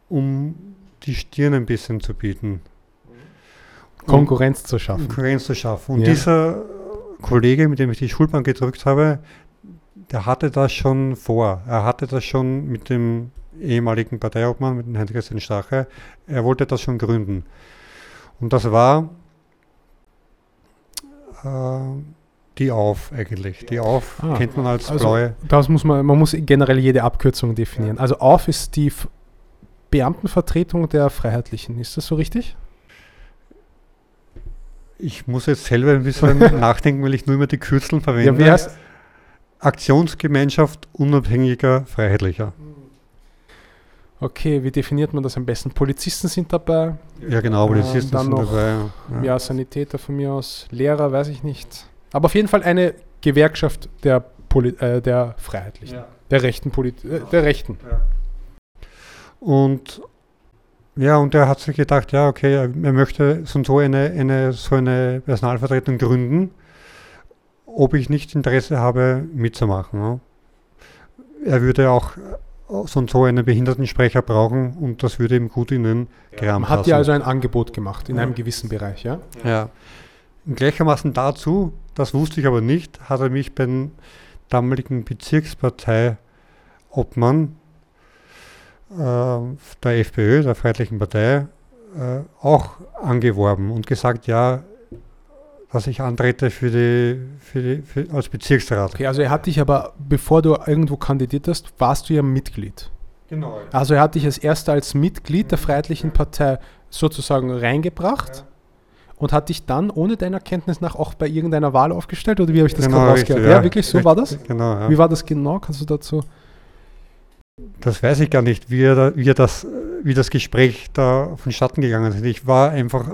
um die Stirn ein bisschen zu bieten. Konkurrenz zu schaffen. Konkurrenz zu schaffen. Und ja. dieser Kollege, mit dem ich die Schulbank gedrückt habe, der hatte das schon vor. Er hatte das schon mit dem ehemaligen Parteiobmann, mit dem Heinz-Christian Strache, er wollte das schon gründen. Und das war äh, die Auf eigentlich. Die Auf ah, kennt man als also blaue. Das muss man, man muss generell jede Abkürzung definieren. Also Auf ist die Beamtenvertretung der Freiheitlichen. Ist das so richtig? Ich muss jetzt selber ein bisschen (laughs) nachdenken, weil ich nur immer die Kürzeln verwende. Ja, wie heißt? Aktionsgemeinschaft unabhängiger Freiheitlicher. Okay, wie definiert man das am besten? Polizisten sind dabei. Ja, genau, Polizisten äh, sind noch, dabei. Ja. ja, Sanitäter von mir aus, Lehrer, weiß ich nicht. Aber auf jeden Fall eine Gewerkschaft der, Poli äh, der Freiheitlichen, ja. der rechten Polit äh, der Rechten. Ja. Und ja, und er hat sich gedacht, ja, okay, er möchte so eine, eine, so eine Personalvertretung gründen, ob ich nicht Interesse habe, mitzumachen. Ja. Er würde auch so und so einen Behindertensprecher brauchen und das würde ihm gut in den Kram passen. Hat ja also ein Angebot gemacht in ja. einem gewissen Bereich, ja? Ja. Gleichermaßen dazu, das wusste ich aber nicht, hat er mich beim damaligen Bezirkspartei-Obmann äh, der FPÖ, der Freiheitlichen Partei, äh, auch angeworben und gesagt, ja, dass ich antrete für die, für die für, als Bezirksrat. Okay, also er hat dich aber, bevor du irgendwo kandidiert hast, warst du ja Mitglied. Genau. Also er hat dich als erster als Mitglied der Freiheitlichen Partei sozusagen reingebracht. Ja und hat dich dann ohne deiner Kenntnis nach auch bei irgendeiner Wahl aufgestellt oder wie habe ich das genau, gerade rausgehört? Ja. ja. wirklich so war das? Genau, ja. Wie war das genau? Kannst du dazu? Das weiß ich gar nicht, wie, er, wie, er das, wie das Gespräch da vonstatten gegangen ist. Ich war einfach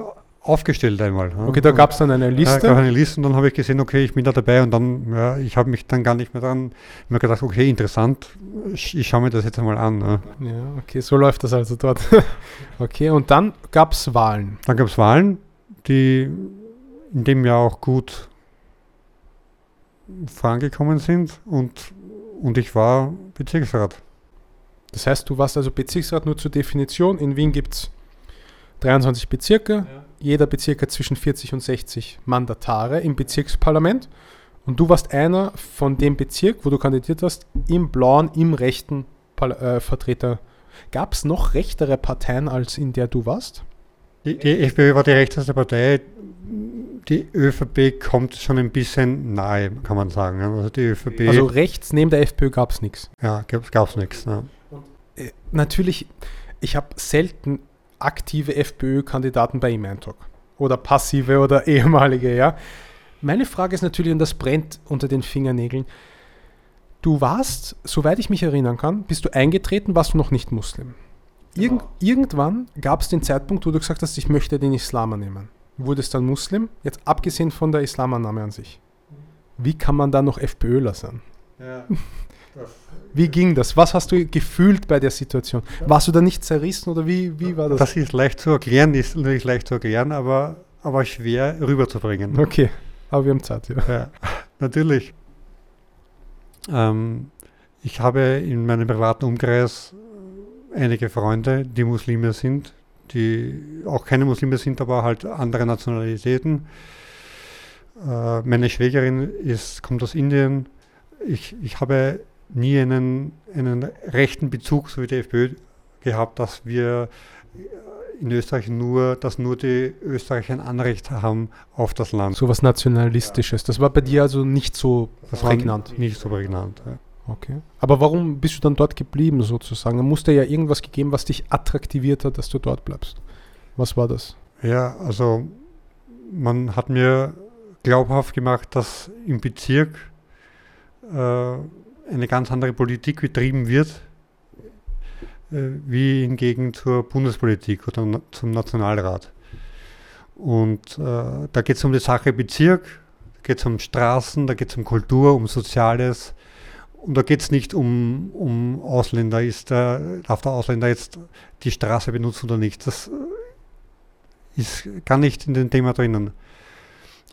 aufgestellt einmal. Okay, da gab es dann eine Liste. Ja, gab eine Liste und dann habe ich gesehen, okay, ich bin da dabei und dann, ja, ich habe mich dann gar nicht mehr dran, mir gedacht, okay, interessant, ich, ich schaue mir das jetzt einmal an. Ja. ja, okay, so läuft das also dort. (laughs) okay, und dann gab es Wahlen. Dann gab es Wahlen die in dem Jahr auch gut vorangekommen sind und, und ich war Bezirksrat. Das heißt, du warst also Bezirksrat nur zur Definition. In Wien gibt es 23 Bezirke, ja. Jeder Bezirk hat zwischen 40 und 60 Mandatare im Bezirksparlament. Und du warst einer von dem Bezirk, wo du kandidiert hast, im blauen, im rechten FPÖ-Vertreter. Gab es noch rechtere Parteien, als in der du warst? Die, die FPÖ war die rechteste Partei. Die ÖVP kommt schon ein bisschen nahe, kann man sagen. Also die ÖVP. Also rechts neben der FPÖ gab es nichts. Ja, gab es nichts. Ja. Äh, natürlich, ich habe selten aktive FPÖ-Kandidaten bei E-Talk. Oder passive oder (laughs) ehemalige, ja. Meine Frage ist natürlich, und das brennt unter den Fingernägeln, du warst, soweit ich mich erinnern kann, bist du eingetreten, warst du noch nicht Muslim. Irgend, genau. Irgendwann gab es den Zeitpunkt, wo du gesagt hast, ich möchte den Islam annehmen. Wurdest dann Muslim, jetzt abgesehen von der Islamannahme an sich. Wie kann man da noch FPÖler sein? Ja, (laughs) wie ging das? Was hast du gefühlt bei der Situation? Warst du da nicht zerrissen oder wie, wie war das? Das ist leicht zu erklären, ist natürlich leicht zu erklären, aber, aber schwer rüberzubringen. Okay, aber wir haben Zeit, ja. ja natürlich. Ähm, ich habe in meinem privaten Umkreis einige Freunde, die Muslime sind, die auch keine Muslime sind, aber halt andere Nationalitäten. Äh, meine Schwägerin ist, kommt aus Indien. Ich, ich habe nie einen, einen rechten Bezug, so wie die FPÖ, gehabt, dass wir in Österreich nur, dass nur die Österreicher ein Anrecht haben auf das Land. So was Nationalistisches. Das war bei dir also nicht so das prägnant. Nicht so prägnant. Ja. Okay. Aber warum bist du dann dort geblieben sozusagen? Da musste ja irgendwas gegeben, was dich attraktiviert hat, dass du dort bleibst. Was war das? Ja, also man hat mir glaubhaft gemacht, dass im Bezirk äh, eine ganz andere Politik betrieben wird, äh, wie hingegen zur Bundespolitik oder zum Nationalrat. Und äh, da geht es um die Sache Bezirk, da geht es um Straßen, da geht es um Kultur, um Soziales. Und da geht es nicht um, um Ausländer, ist der, darf der Ausländer jetzt die Straße benutzen oder nicht. Das äh, ist gar nicht in dem Thema drinnen.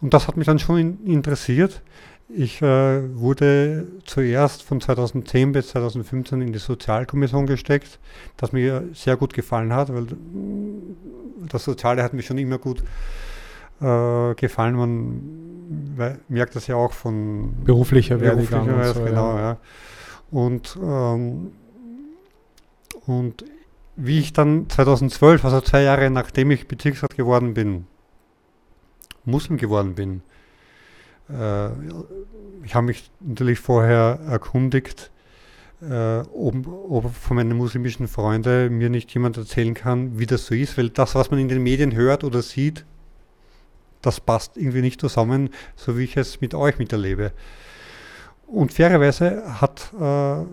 Und das hat mich dann schon in, interessiert. Ich äh, wurde zuerst von 2010 bis 2015 in die Sozialkommission gesteckt, das mir sehr gut gefallen hat, weil das Soziale hat mir schon immer gut äh, gefallen. Man merkt das ja auch von beruflicher Werdegang. Beruflicher so, genau, ja. ja. Und, ähm, und wie ich dann 2012, also zwei Jahre nachdem ich Bezirksrat geworden bin, Muslim geworden bin, äh, ich habe mich natürlich vorher erkundigt, äh, ob, ob, von meinen muslimischen Freunden mir nicht jemand erzählen kann, wie das so ist, weil das, was man in den Medien hört oder sieht, das passt irgendwie nicht zusammen, so wie ich es mit euch miterlebe. Und fairerweise hat äh,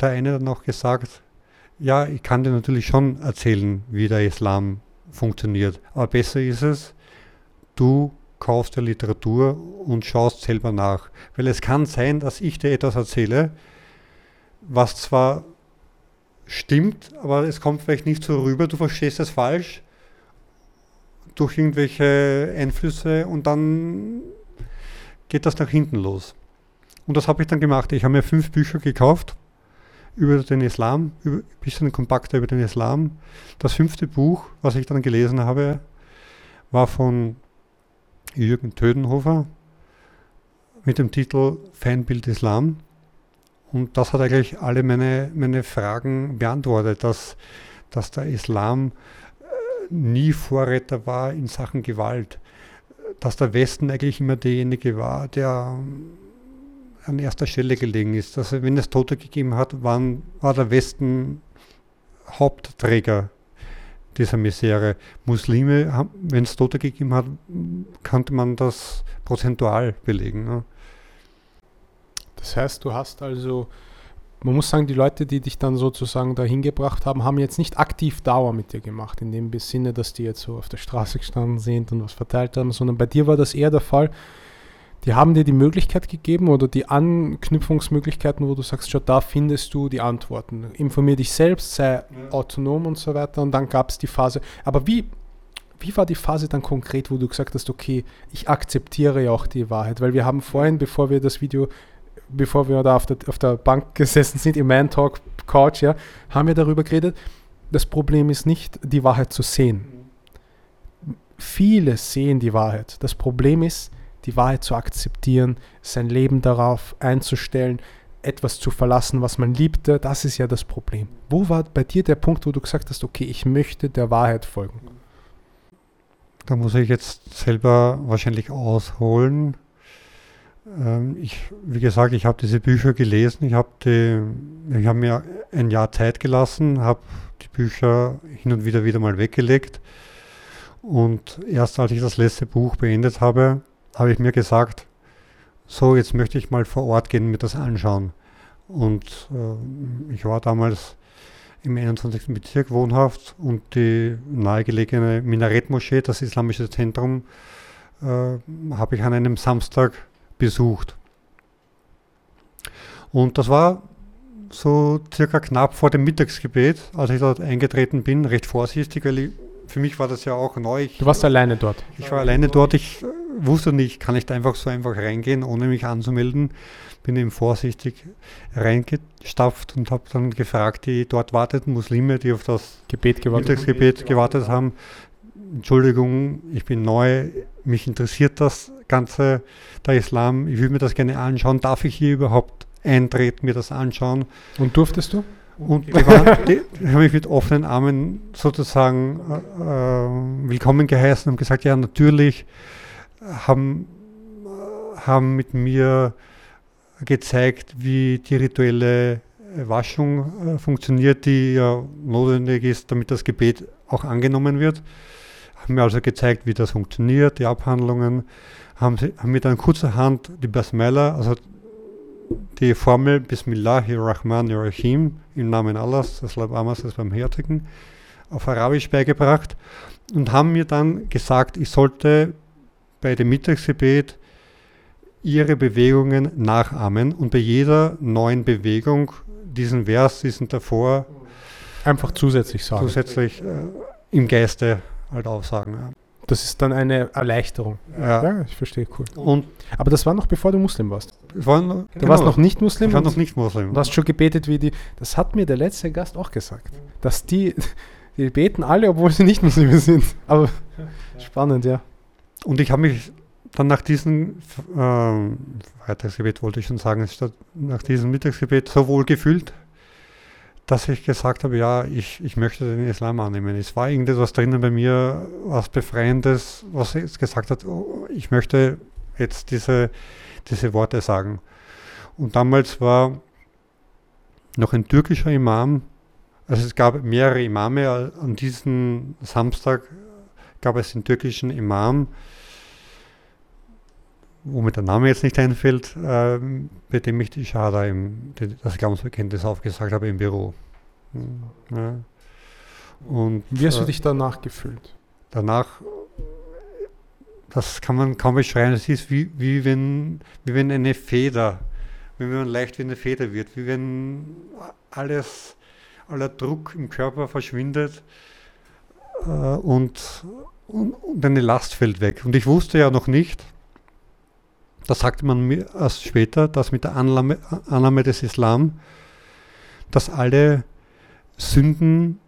der eine dann auch gesagt, ja, ich kann dir natürlich schon erzählen, wie der Islam funktioniert, aber besser ist es, du kaufst dir Literatur und schaust selber nach. Weil es kann sein, dass ich dir etwas erzähle, was zwar stimmt, aber es kommt vielleicht nicht so rüber, du verstehst es falsch durch irgendwelche Einflüsse und dann geht das nach hinten los. Und das habe ich dann gemacht. Ich habe mir fünf Bücher gekauft über den Islam, ein bisschen kompakter über den Islam. Das fünfte Buch, was ich dann gelesen habe, war von Jürgen Tödenhofer mit dem Titel Feinbild Islam. Und das hat eigentlich alle meine, meine Fragen beantwortet, dass, dass der Islam nie Vorreiter war in Sachen Gewalt, dass der Westen eigentlich immer derjenige war, der an erster Stelle gelegen ist. Dass wenn es Tote gegeben hat, waren, war der Westen Hauptträger dieser Misere. Muslime, wenn es Tote gegeben hat, konnte man das prozentual belegen. Ne? Das heißt, du hast also man muss sagen, die Leute, die dich dann sozusagen dahin gebracht haben, haben jetzt nicht aktiv Dauer mit dir gemacht, in dem Sinne, dass die jetzt so auf der Straße gestanden sind und was verteilt haben, sondern bei dir war das eher der Fall, die haben dir die Möglichkeit gegeben oder die Anknüpfungsmöglichkeiten, wo du sagst, schau, da findest du die Antworten. Informier dich selbst, sei ja. autonom und so weiter. Und dann gab es die Phase. Aber wie, wie war die Phase dann konkret, wo du gesagt hast, okay, ich akzeptiere ja auch die Wahrheit? Weil wir haben vorhin, bevor wir das Video bevor wir da auf der, auf der Bank (laughs) gesessen sind, im Man Talk Couch, ja, haben wir darüber geredet. Das Problem ist nicht, die Wahrheit zu sehen. Viele sehen die Wahrheit. Das Problem ist, die Wahrheit zu akzeptieren, sein Leben darauf einzustellen, etwas zu verlassen, was man liebte, das ist ja das Problem. Wo war bei dir der Punkt, wo du gesagt hast, okay, ich möchte der Wahrheit folgen? Da muss ich jetzt selber wahrscheinlich ausholen. Ähm, ich, wie gesagt, ich habe diese Bücher gelesen. Ich habe hab mir ein Jahr Zeit gelassen, habe die Bücher hin und wieder wieder mal weggelegt. Und erst als ich das letzte Buch beendet habe, habe ich mir gesagt, so, jetzt möchte ich mal vor Ort gehen mir das anschauen. Und äh, ich war damals im 21. Bezirk wohnhaft und die nahegelegene Minarettmoschee, das islamische Zentrum, äh, habe ich an einem Samstag besucht. Und das war so circa knapp vor dem Mittagsgebet, als ich dort eingetreten bin, recht vorsichtig, weil ich, für mich war das ja auch neu. Ich, du warst alleine dort? Ich war alleine dort. Ich wusste nicht, kann ich da einfach so einfach reingehen, ohne mich anzumelden. Bin eben vorsichtig reingestapft und habe dann gefragt, die dort warteten Muslime, die auf das Gebet gewartet, Mittagsgebet gewartet haben. Entschuldigung, ich bin neu, mich interessiert das Ganze, der Islam, ich will mir das gerne anschauen. Darf ich hier überhaupt eintreten, mir das anschauen? Und durftest du? Und (laughs) die, die, haben mich mit offenen Armen sozusagen äh, äh willkommen geheißen und gesagt, ja natürlich, haben, haben mit mir gezeigt, wie die rituelle Waschung äh, funktioniert, die ja notwendig ist, damit das Gebet auch angenommen wird. Haben mir also gezeigt, wie das funktioniert, die Abhandlungen, haben, sie, haben mir dann kurzerhand die Basmala, also die Formel Bismillahirrahmanirrahim im Namen Allahs, des Labamas, des Barmherzigen, auf Arabisch beigebracht und haben mir dann gesagt, ich sollte bei dem Mittagsgebet ihre Bewegungen nachahmen und bei jeder neuen Bewegung diesen Vers, diesen davor einfach zusätzlich sagen. Zusätzlich äh, im Geiste halt aufsagen. Das ist dann eine Erleichterung. Ja, ja ich verstehe, cool. Und Aber das war noch bevor du Muslim warst. War noch, du genau, warst noch nicht Muslim? Ich war noch nicht Muslim. Du hast schon gebetet wie die. Das hat mir der letzte Gast auch gesagt. Dass die, (laughs) die beten alle, obwohl sie nicht Muslime sind. Aber spannend, ja. Und ich habe mich dann nach diesem äh, Freitagsgebet, wollte ich schon sagen, nach diesem Mittagsgebet so wohl gefühlt, dass ich gesagt habe, ja, ich, ich möchte den Islam annehmen. Es war irgendetwas drinnen bei mir, was Befreiendes, was jetzt gesagt hat, oh, ich möchte jetzt diese, diese Worte sagen. Und damals war noch ein türkischer Imam, also es gab mehrere Imame, an diesem Samstag gab es den türkischen Imam, wo mir der Name jetzt nicht einfällt, äh, bei dem ich die Schada, im, das Glaubensbekenntnis aufgesagt habe im Büro. Hm, ja. Und, Wie hast du äh, dich danach gefühlt? Danach, das kann man kaum beschreiben, es ist wie, wie, wenn, wie wenn eine Feder, wie wenn man leicht wie eine Feder wird, wie wenn alles, aller Druck im Körper verschwindet äh, und, und, und eine Last fällt weg. Und ich wusste ja noch nicht, das sagte man mir erst später, dass mit der Annahme, Annahme des Islam, dass alle Sünden,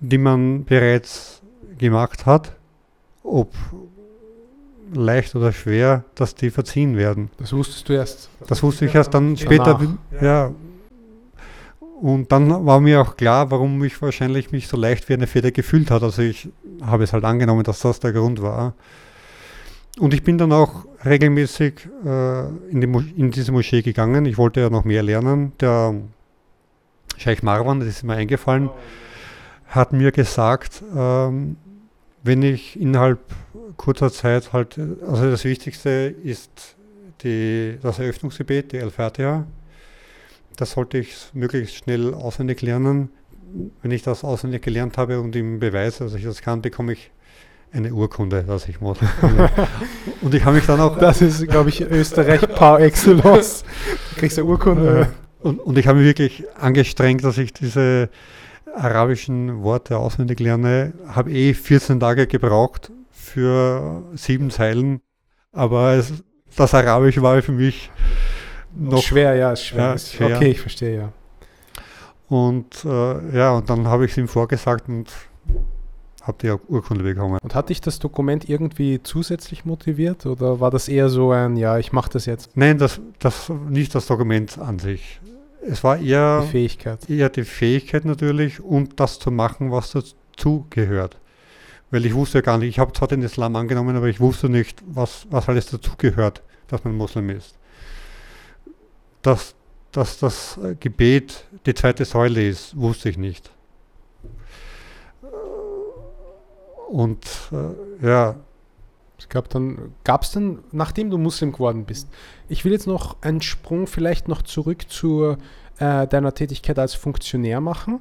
die man bereits gemacht hat, ob leicht oder schwer, dass die verziehen werden. Das wusstest du erst. Das wusste ich erst dann später. Ja. Und dann war mir auch klar, warum ich wahrscheinlich mich so leicht wie eine Feder gefühlt hat. Also ich habe es halt angenommen, dass das der Grund war. Und ich bin dann auch regelmäßig äh, in, die in, diese Moschee gegangen. Ich wollte ja noch mehr lernen. Der Scheich Marwan, das ist mir eingefallen, hat mir gesagt, ähm, wenn ich innerhalb kurzer Zeit halt, also das Wichtigste ist die, das Eröffnungsgebet, die Al-Fatiha. Das sollte ich möglichst schnell auswendig lernen. Wenn ich das auswendig gelernt habe und im Beweis, also ich das kann, bekomme ich eine Urkunde, dass ich muss. (laughs) und ich habe mich dann auch. Das ist, glaube ich, Österreich par excellence. Du kriegst eine Urkunde. Und, und ich habe mich wirklich angestrengt, dass ich diese arabischen Worte auswendig lerne. Habe eh 14 Tage gebraucht für sieben Zeilen, aber es, das Arabisch war für mich noch schwer, ja, schwer. Ja, schwer. Okay, ich verstehe, ja. Und äh, ja, und dann habe ich es ihm vorgesagt und habt ihr Urkunde bekommen. Und hat dich das Dokument irgendwie zusätzlich motiviert oder war das eher so ein, ja, ich mache das jetzt? Nein, das, das nicht das Dokument an sich. es war eher die Fähigkeit. eher die Fähigkeit natürlich und das zu machen, was dazu gehört. Weil ich wusste ja gar nicht, ich habe zwar den Islam angenommen, aber ich wusste nicht, was, was alles dazugehört, dass man Muslim ist. Dass, dass das Gebet die zweite Säule ist, wusste ich nicht. Und äh, ja, es gab dann, gab es dann, nachdem du Muslim geworden bist, ich will jetzt noch einen Sprung vielleicht noch zurück zu äh, deiner Tätigkeit als Funktionär machen.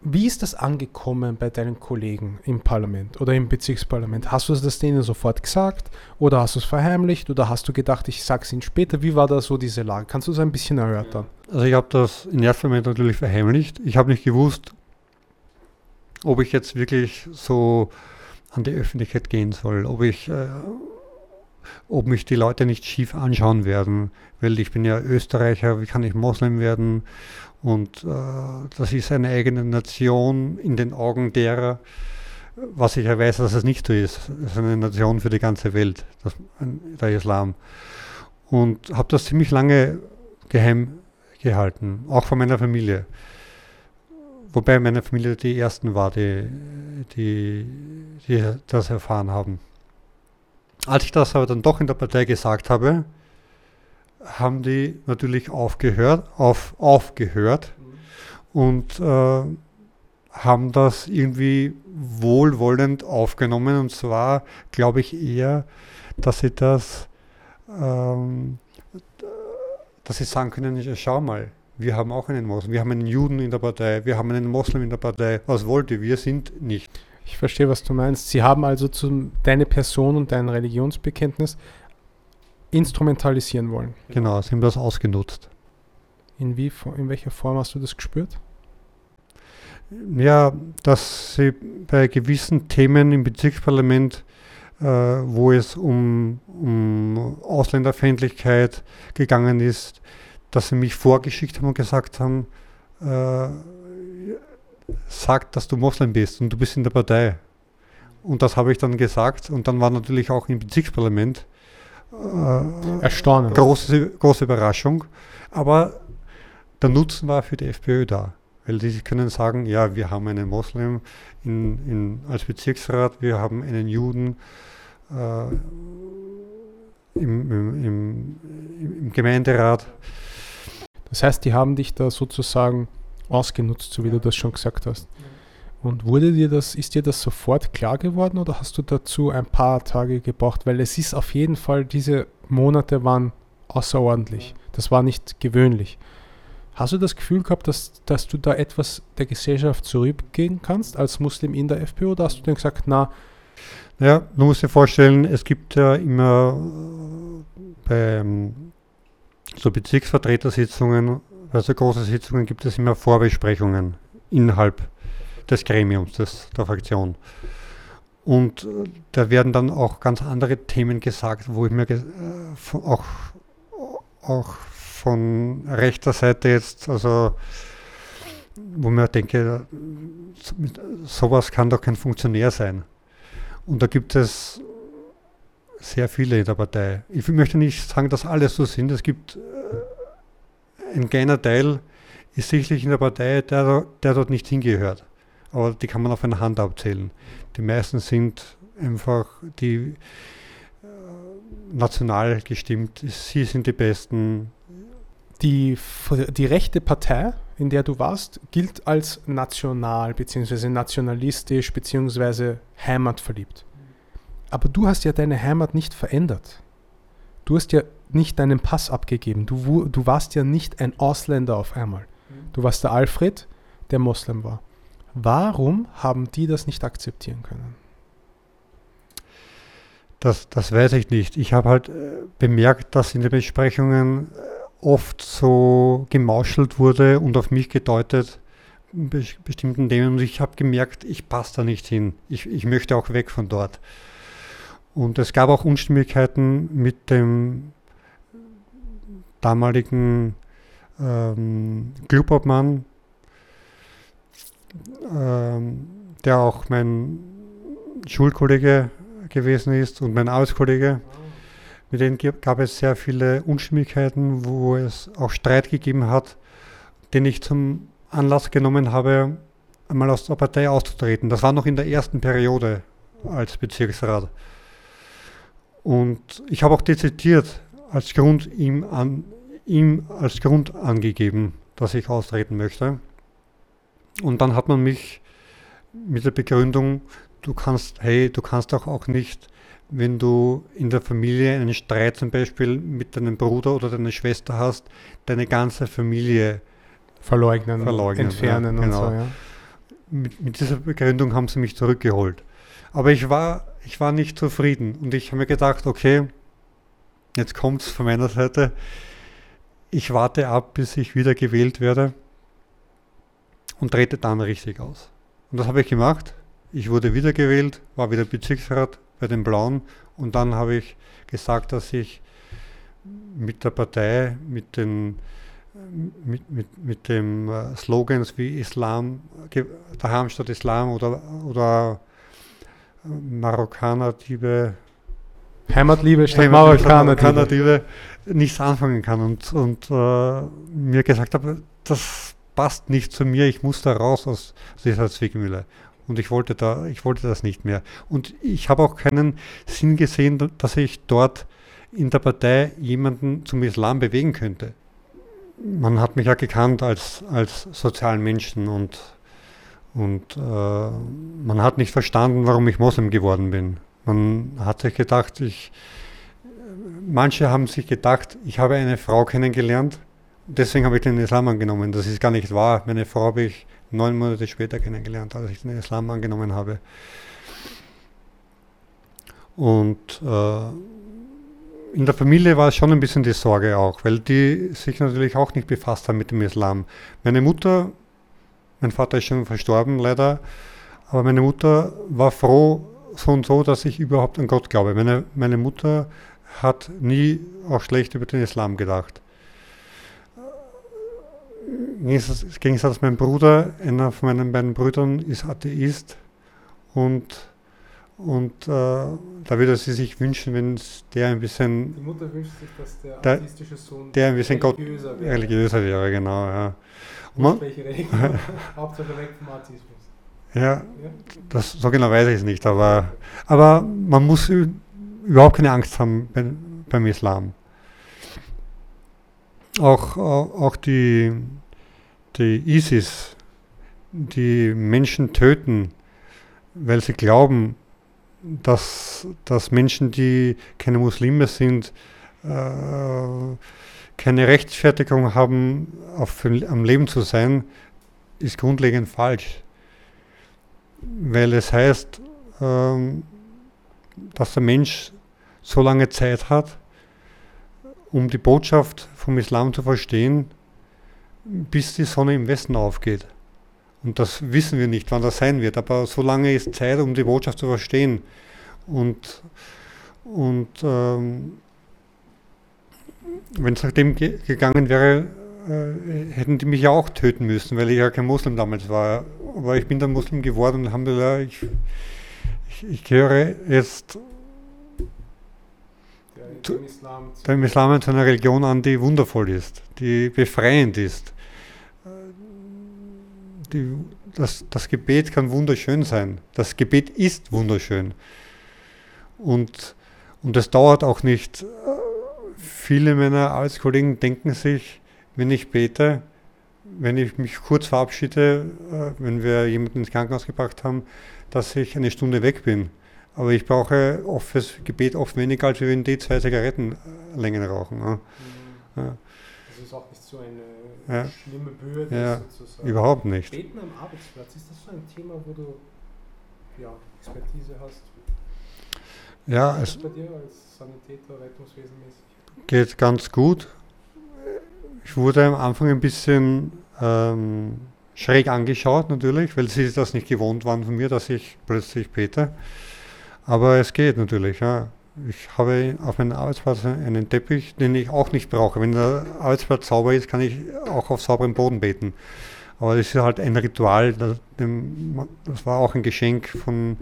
Wie ist das angekommen bei deinen Kollegen im Parlament oder im Bezirksparlament? Hast du das denen sofort gesagt oder hast du es verheimlicht oder hast du gedacht, ich sage es ihnen später? Wie war da so diese Lage? Kannst du es ein bisschen erörtern? Also ich habe das in erster Moment natürlich verheimlicht. Ich habe nicht gewusst, ob ich jetzt wirklich so an die Öffentlichkeit gehen soll, ob ich, äh, ob mich die Leute nicht schief anschauen werden, weil ich bin ja Österreicher, wie kann ich Moslem werden? Und äh, das ist eine eigene Nation in den Augen derer, was ich ja weiß, dass es nicht so ist. Es ist eine Nation für die ganze Welt, das, der Islam. Und habe das ziemlich lange geheim gehalten, auch von meiner Familie. Wobei meine Familie die ersten war, die, die, die das erfahren haben. Als ich das aber dann doch in der Partei gesagt habe, haben die natürlich aufgehört, auf, aufgehört und äh, haben das irgendwie wohlwollend aufgenommen. Und zwar glaube ich eher, dass sie das, ähm, dass sie sagen können, schau mal, wir haben auch einen Moslem, wir haben einen Juden in der Partei, wir haben einen Moslem in der Partei. Was wollt ihr? Wir sind nicht. Ich verstehe, was du meinst. Sie haben also zu, deine Person und dein Religionsbekenntnis instrumentalisieren wollen. Genau, sie haben das ausgenutzt. In, wie, in welcher Form hast du das gespürt? Ja, dass sie bei gewissen Themen im Bezirksparlament, äh, wo es um, um Ausländerfeindlichkeit gegangen ist, dass sie mich vorgeschickt haben und gesagt haben, äh, sag, dass du Moslem bist und du bist in der Partei. Und das habe ich dann gesagt und dann war natürlich auch im Bezirksparlament äh, Erstaunen. Große, große Überraschung. Aber der Nutzen war für die FPÖ da. Weil die können sagen, ja, wir haben einen Moslem in, in, als Bezirksrat, wir haben einen Juden äh, im, im, im, im Gemeinderat. Das heißt, die haben dich da sozusagen ausgenutzt, so wie du das schon gesagt hast. Und wurde dir das, ist dir das sofort klar geworden oder hast du dazu ein paar Tage gebraucht? Weil es ist auf jeden Fall, diese Monate waren außerordentlich. Das war nicht gewöhnlich. Hast du das Gefühl gehabt, dass, dass du da etwas der Gesellschaft zurückgehen kannst als Muslim in der FPÖ oder hast du dann gesagt, na? Ja, du musst dir vorstellen, es gibt ja immer bei so Bezirksvertretersitzungen, also große Sitzungen, gibt es immer Vorbesprechungen innerhalb des Gremiums, des, der Fraktion. Und äh, da werden dann auch ganz andere Themen gesagt, wo ich mir äh, auch, auch von rechter Seite jetzt, also wo mir denke, sowas kann doch kein Funktionär sein. Und da gibt es sehr viele in der Partei. Ich möchte nicht sagen, dass alle so sind. Es gibt äh, ein kleiner Teil, ist sicherlich in der Partei, der, der dort nicht hingehört. Aber die kann man auf eine Hand abzählen. Die meisten sind einfach die äh, national gestimmt. Sie sind die Besten. Die, die rechte Partei, in der du warst, gilt als national bzw. nationalistisch bzw. heimatverliebt. Aber du hast ja deine Heimat nicht verändert. Du hast ja nicht deinen Pass abgegeben. Du, du warst ja nicht ein Ausländer auf einmal. Mhm. Du warst der Alfred, der Moslem war. Warum haben die das nicht akzeptieren können? Das, das weiß ich nicht. Ich habe halt äh, bemerkt, dass in den Besprechungen äh, oft so gemauschelt wurde und auf mich gedeutet in bestimmten Themen. Und ich habe gemerkt, ich passe da nicht hin. Ich, ich möchte auch weg von dort. Und es gab auch Unstimmigkeiten mit dem damaligen ähm, Clubobmann, ähm, der auch mein Schulkollege gewesen ist und mein Arbeitskollege. mit denen gab es sehr viele Unstimmigkeiten, wo es auch Streit gegeben hat, den ich zum Anlass genommen habe, einmal aus der Partei auszutreten. Das war noch in der ersten Periode als Bezirksrat. Und ich habe auch dezidiert als Grund ihm, an, ihm als Grund angegeben, dass ich austreten möchte. Und dann hat man mich mit der Begründung, du kannst, hey, du kannst doch auch nicht, wenn du in der Familie einen Streit zum Beispiel mit deinem Bruder oder deiner Schwester hast, deine ganze Familie verleugnen, verleugnen entfernen ja, genau. und so. Ja. Mit, mit, dieser Begründung haben sie mich zurückgeholt. Aber ich war, ich war nicht zufrieden und ich habe mir gedacht, okay, jetzt kommt es von meiner Seite. Ich warte ab, bis ich wieder gewählt werde und trete dann richtig aus. Und das habe ich gemacht. Ich wurde wiedergewählt, war wieder Bezirksrat bei den Blauen und dann habe ich gesagt, dass ich mit der Partei, mit den mit, mit, mit dem äh, Slogans wie Islam, daheim statt Islam oder, oder Marokkaner-Liebe, Heimatliebe statt Marokkaner-Liebe, nichts anfangen kann und, und äh, mir gesagt habe, das passt nicht zu mir, ich muss da raus aus dieser Zwickmühle. Und ich wollte da, ich wollte das nicht mehr. Und ich habe auch keinen Sinn gesehen, dass ich dort in der Partei jemanden zum Islam bewegen könnte. Man hat mich ja gekannt als, als sozialen Menschen und, und äh, man hat nicht verstanden, warum ich Moslem geworden bin. Man hat sich gedacht, ich, manche haben sich gedacht, ich habe eine Frau kennengelernt, deswegen habe ich den Islam angenommen. Das ist gar nicht wahr. Meine Frau habe ich neun Monate später kennengelernt, als ich den Islam angenommen habe. Und äh, in der Familie war es schon ein bisschen die Sorge auch, weil die sich natürlich auch nicht befasst haben mit dem Islam. Meine Mutter, mein Vater ist schon verstorben leider, aber meine Mutter war froh so und so, dass ich überhaupt an Gott glaube. Meine, meine Mutter hat nie auch schlecht über den Islam gedacht. Im Gegensatz mein Bruder, einer von meinen beiden Brüdern ist Atheist und, und äh, da würde sie sich wünschen, wenn der ein bisschen. Die Mutter wünscht sich, dass der, der atheistische Sohn der ein bisschen religiöser, Gott, wäre. religiöser wäre. genau. Ja. Man, welche (laughs) Religion? (laughs) Hauptsache weg vom Atheismus. Ja, ja, das, so genau weiß ich es nicht, aber, aber man muss überhaupt keine Angst haben bei, beim Islam auch, auch die, die ISIS, die Menschen töten, weil sie glauben, dass, dass Menschen, die keine Muslime sind, äh, keine Rechtfertigung haben, auf, am Leben zu sein, ist grundlegend falsch. Weil es heißt, ähm, dass der Mensch so lange Zeit hat, um die Botschaft vom Islam zu verstehen, bis die Sonne im Westen aufgeht. Und das wissen wir nicht, wann das sein wird, aber so lange ist Zeit, um die Botschaft zu verstehen. Und, und ähm, wenn es nach dem ge gegangen wäre, äh, hätten die mich ja auch töten müssen, weil ich ja kein Muslim damals war. Aber ich bin dann Muslim geworden und Alhamdulillah, ich, ich, ich gehöre jetzt dem Islam, zu dem Islam zu einer Religion an, die wundervoll ist, die befreiend ist. Die, das, das Gebet kann wunderschön sein. Das Gebet ist wunderschön. Und, und es dauert auch nicht. Viele meiner Arbeitskollegen denken sich, wenn ich bete, wenn ich mich kurz verabschiede, äh, wenn wir jemanden ins Krankenhaus gebracht haben, dass ich eine Stunde weg bin. Aber ich brauche oft fürs Gebet oft weniger, als wenn die zwei Zigarettenlängen rauchen. Ja. Mhm. Ja. Das ist auch nicht so eine ja. schlimme Bürde ja, sozusagen. Überhaupt nicht. Beten am Arbeitsplatz, ist das so ein Thema, wo du ja, Expertise hast? Ja, es bei dir als Sanitäter, Rettungswesenmäßig? Geht ganz gut. Ich wurde am Anfang ein bisschen ähm, schräg angeschaut natürlich, weil sie das nicht gewohnt waren von mir, dass ich plötzlich bete. Aber es geht natürlich. Ja. Ich habe auf meinem Arbeitsplatz einen Teppich, den ich auch nicht brauche. Wenn der Arbeitsplatz sauber ist, kann ich auch auf sauberem Boden beten. Aber das ist halt ein Ritual. Das war auch ein Geschenk von,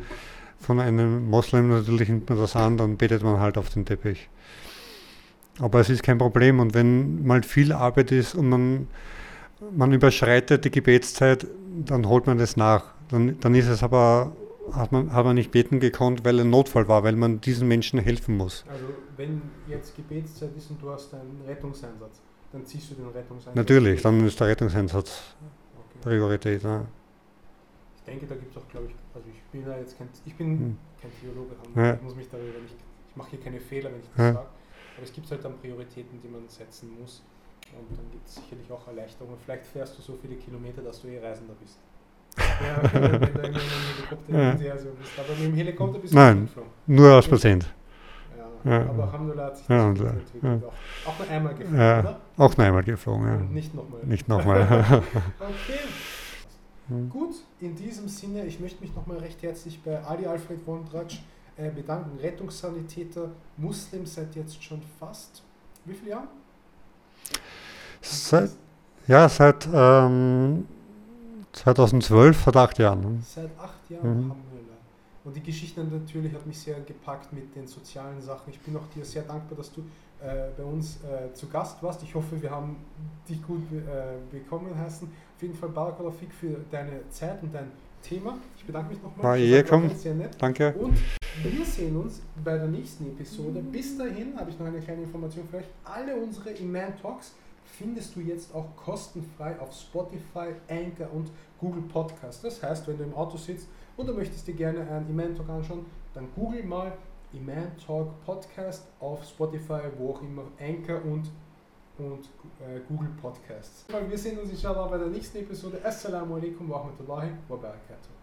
von einem Moslem. Natürlich nimmt man das an, dann betet man halt auf den Teppich. Aber es ist kein Problem und wenn mal viel Arbeit ist und man, man überschreitet die Gebetszeit, dann holt man das nach. Dann, dann ist es aber, hat man, hat man nicht beten gekonnt, weil ein Notfall war, weil man diesen Menschen helfen muss. Also wenn jetzt Gebetszeit ist und du hast einen Rettungseinsatz, dann ziehst du den Rettungseinsatz. Natürlich, dann ist der Rettungseinsatz Okay. Priorität. Ja. Ich denke, da gibt es auch, glaube ich, also ich bin da jetzt kein, ich bin Hm. kein Theologe, Ja. ich muss mich darüber nicht, ich mache hier keine Fehler, wenn ich das Ja. sage, aber es gibt halt dann Prioritäten, die man setzen muss und dann gibt es sicherlich auch Erleichterungen. Vielleicht fährst du so viele Kilometer, dass du eh Reisender bist. Ja, wenn wenn du dem Helikopter Ja. so bist. Aber mit dem Helikopter bist du Nein. nicht geflogen. Nur als Patient. Ja, Ja. aber Alhamdulillah hat sich Ja, das Alhamdulillah. entwickelt. Auch, auch nur einmal geflogen, Ja. oder? Auch noch einmal geflogen. Und Ja. nicht nochmal. Nicht nochmal. (laughs) (laughs) Okay. Hm. Gut, in diesem Sinne, ich möchte mich nochmal recht herzlich bei Ali Alfred Wondratsch äh, bedanken. Rettungssanitäter, Muslim seit jetzt schon fast, wie viele Jahren? Seit, ja, seit ähm, 2012, seit acht Jahren. Seit acht Jahren, Mhm. Alhamdulillah. Und die Geschichte natürlich hat mich sehr gepackt mit den sozialen Sachen. Ich bin auch dir sehr dankbar, dass du äh, bei uns äh, zu Gast warst. Ich hoffe, wir haben dich gut äh, bekommen heißen. Auf jeden Fall Barakallah Fik für deine Zeit und dein Thema. Ich bedanke mich nochmal. Das eh komm. Sehr nett. Danke. Und wir sehen uns bei der nächsten Episode. Bis dahin habe ich noch eine kleine Information für euch. Alle unsere Iman Talks findest du jetzt auch kostenfrei auf Spotify, Anchor und Google Podcast. Das heißt, wenn du im Auto sitzt und du möchtest dir gerne einen Iman Talk anschauen, dann google mal Iman Talk Podcast auf Spotify, wo auch immer, Anchor und, und äh, Google Podcasts. Wir sehen uns inshallah bei der nächsten Episode. Assalamu alaikum wa rahmatullahi wa barakatuh.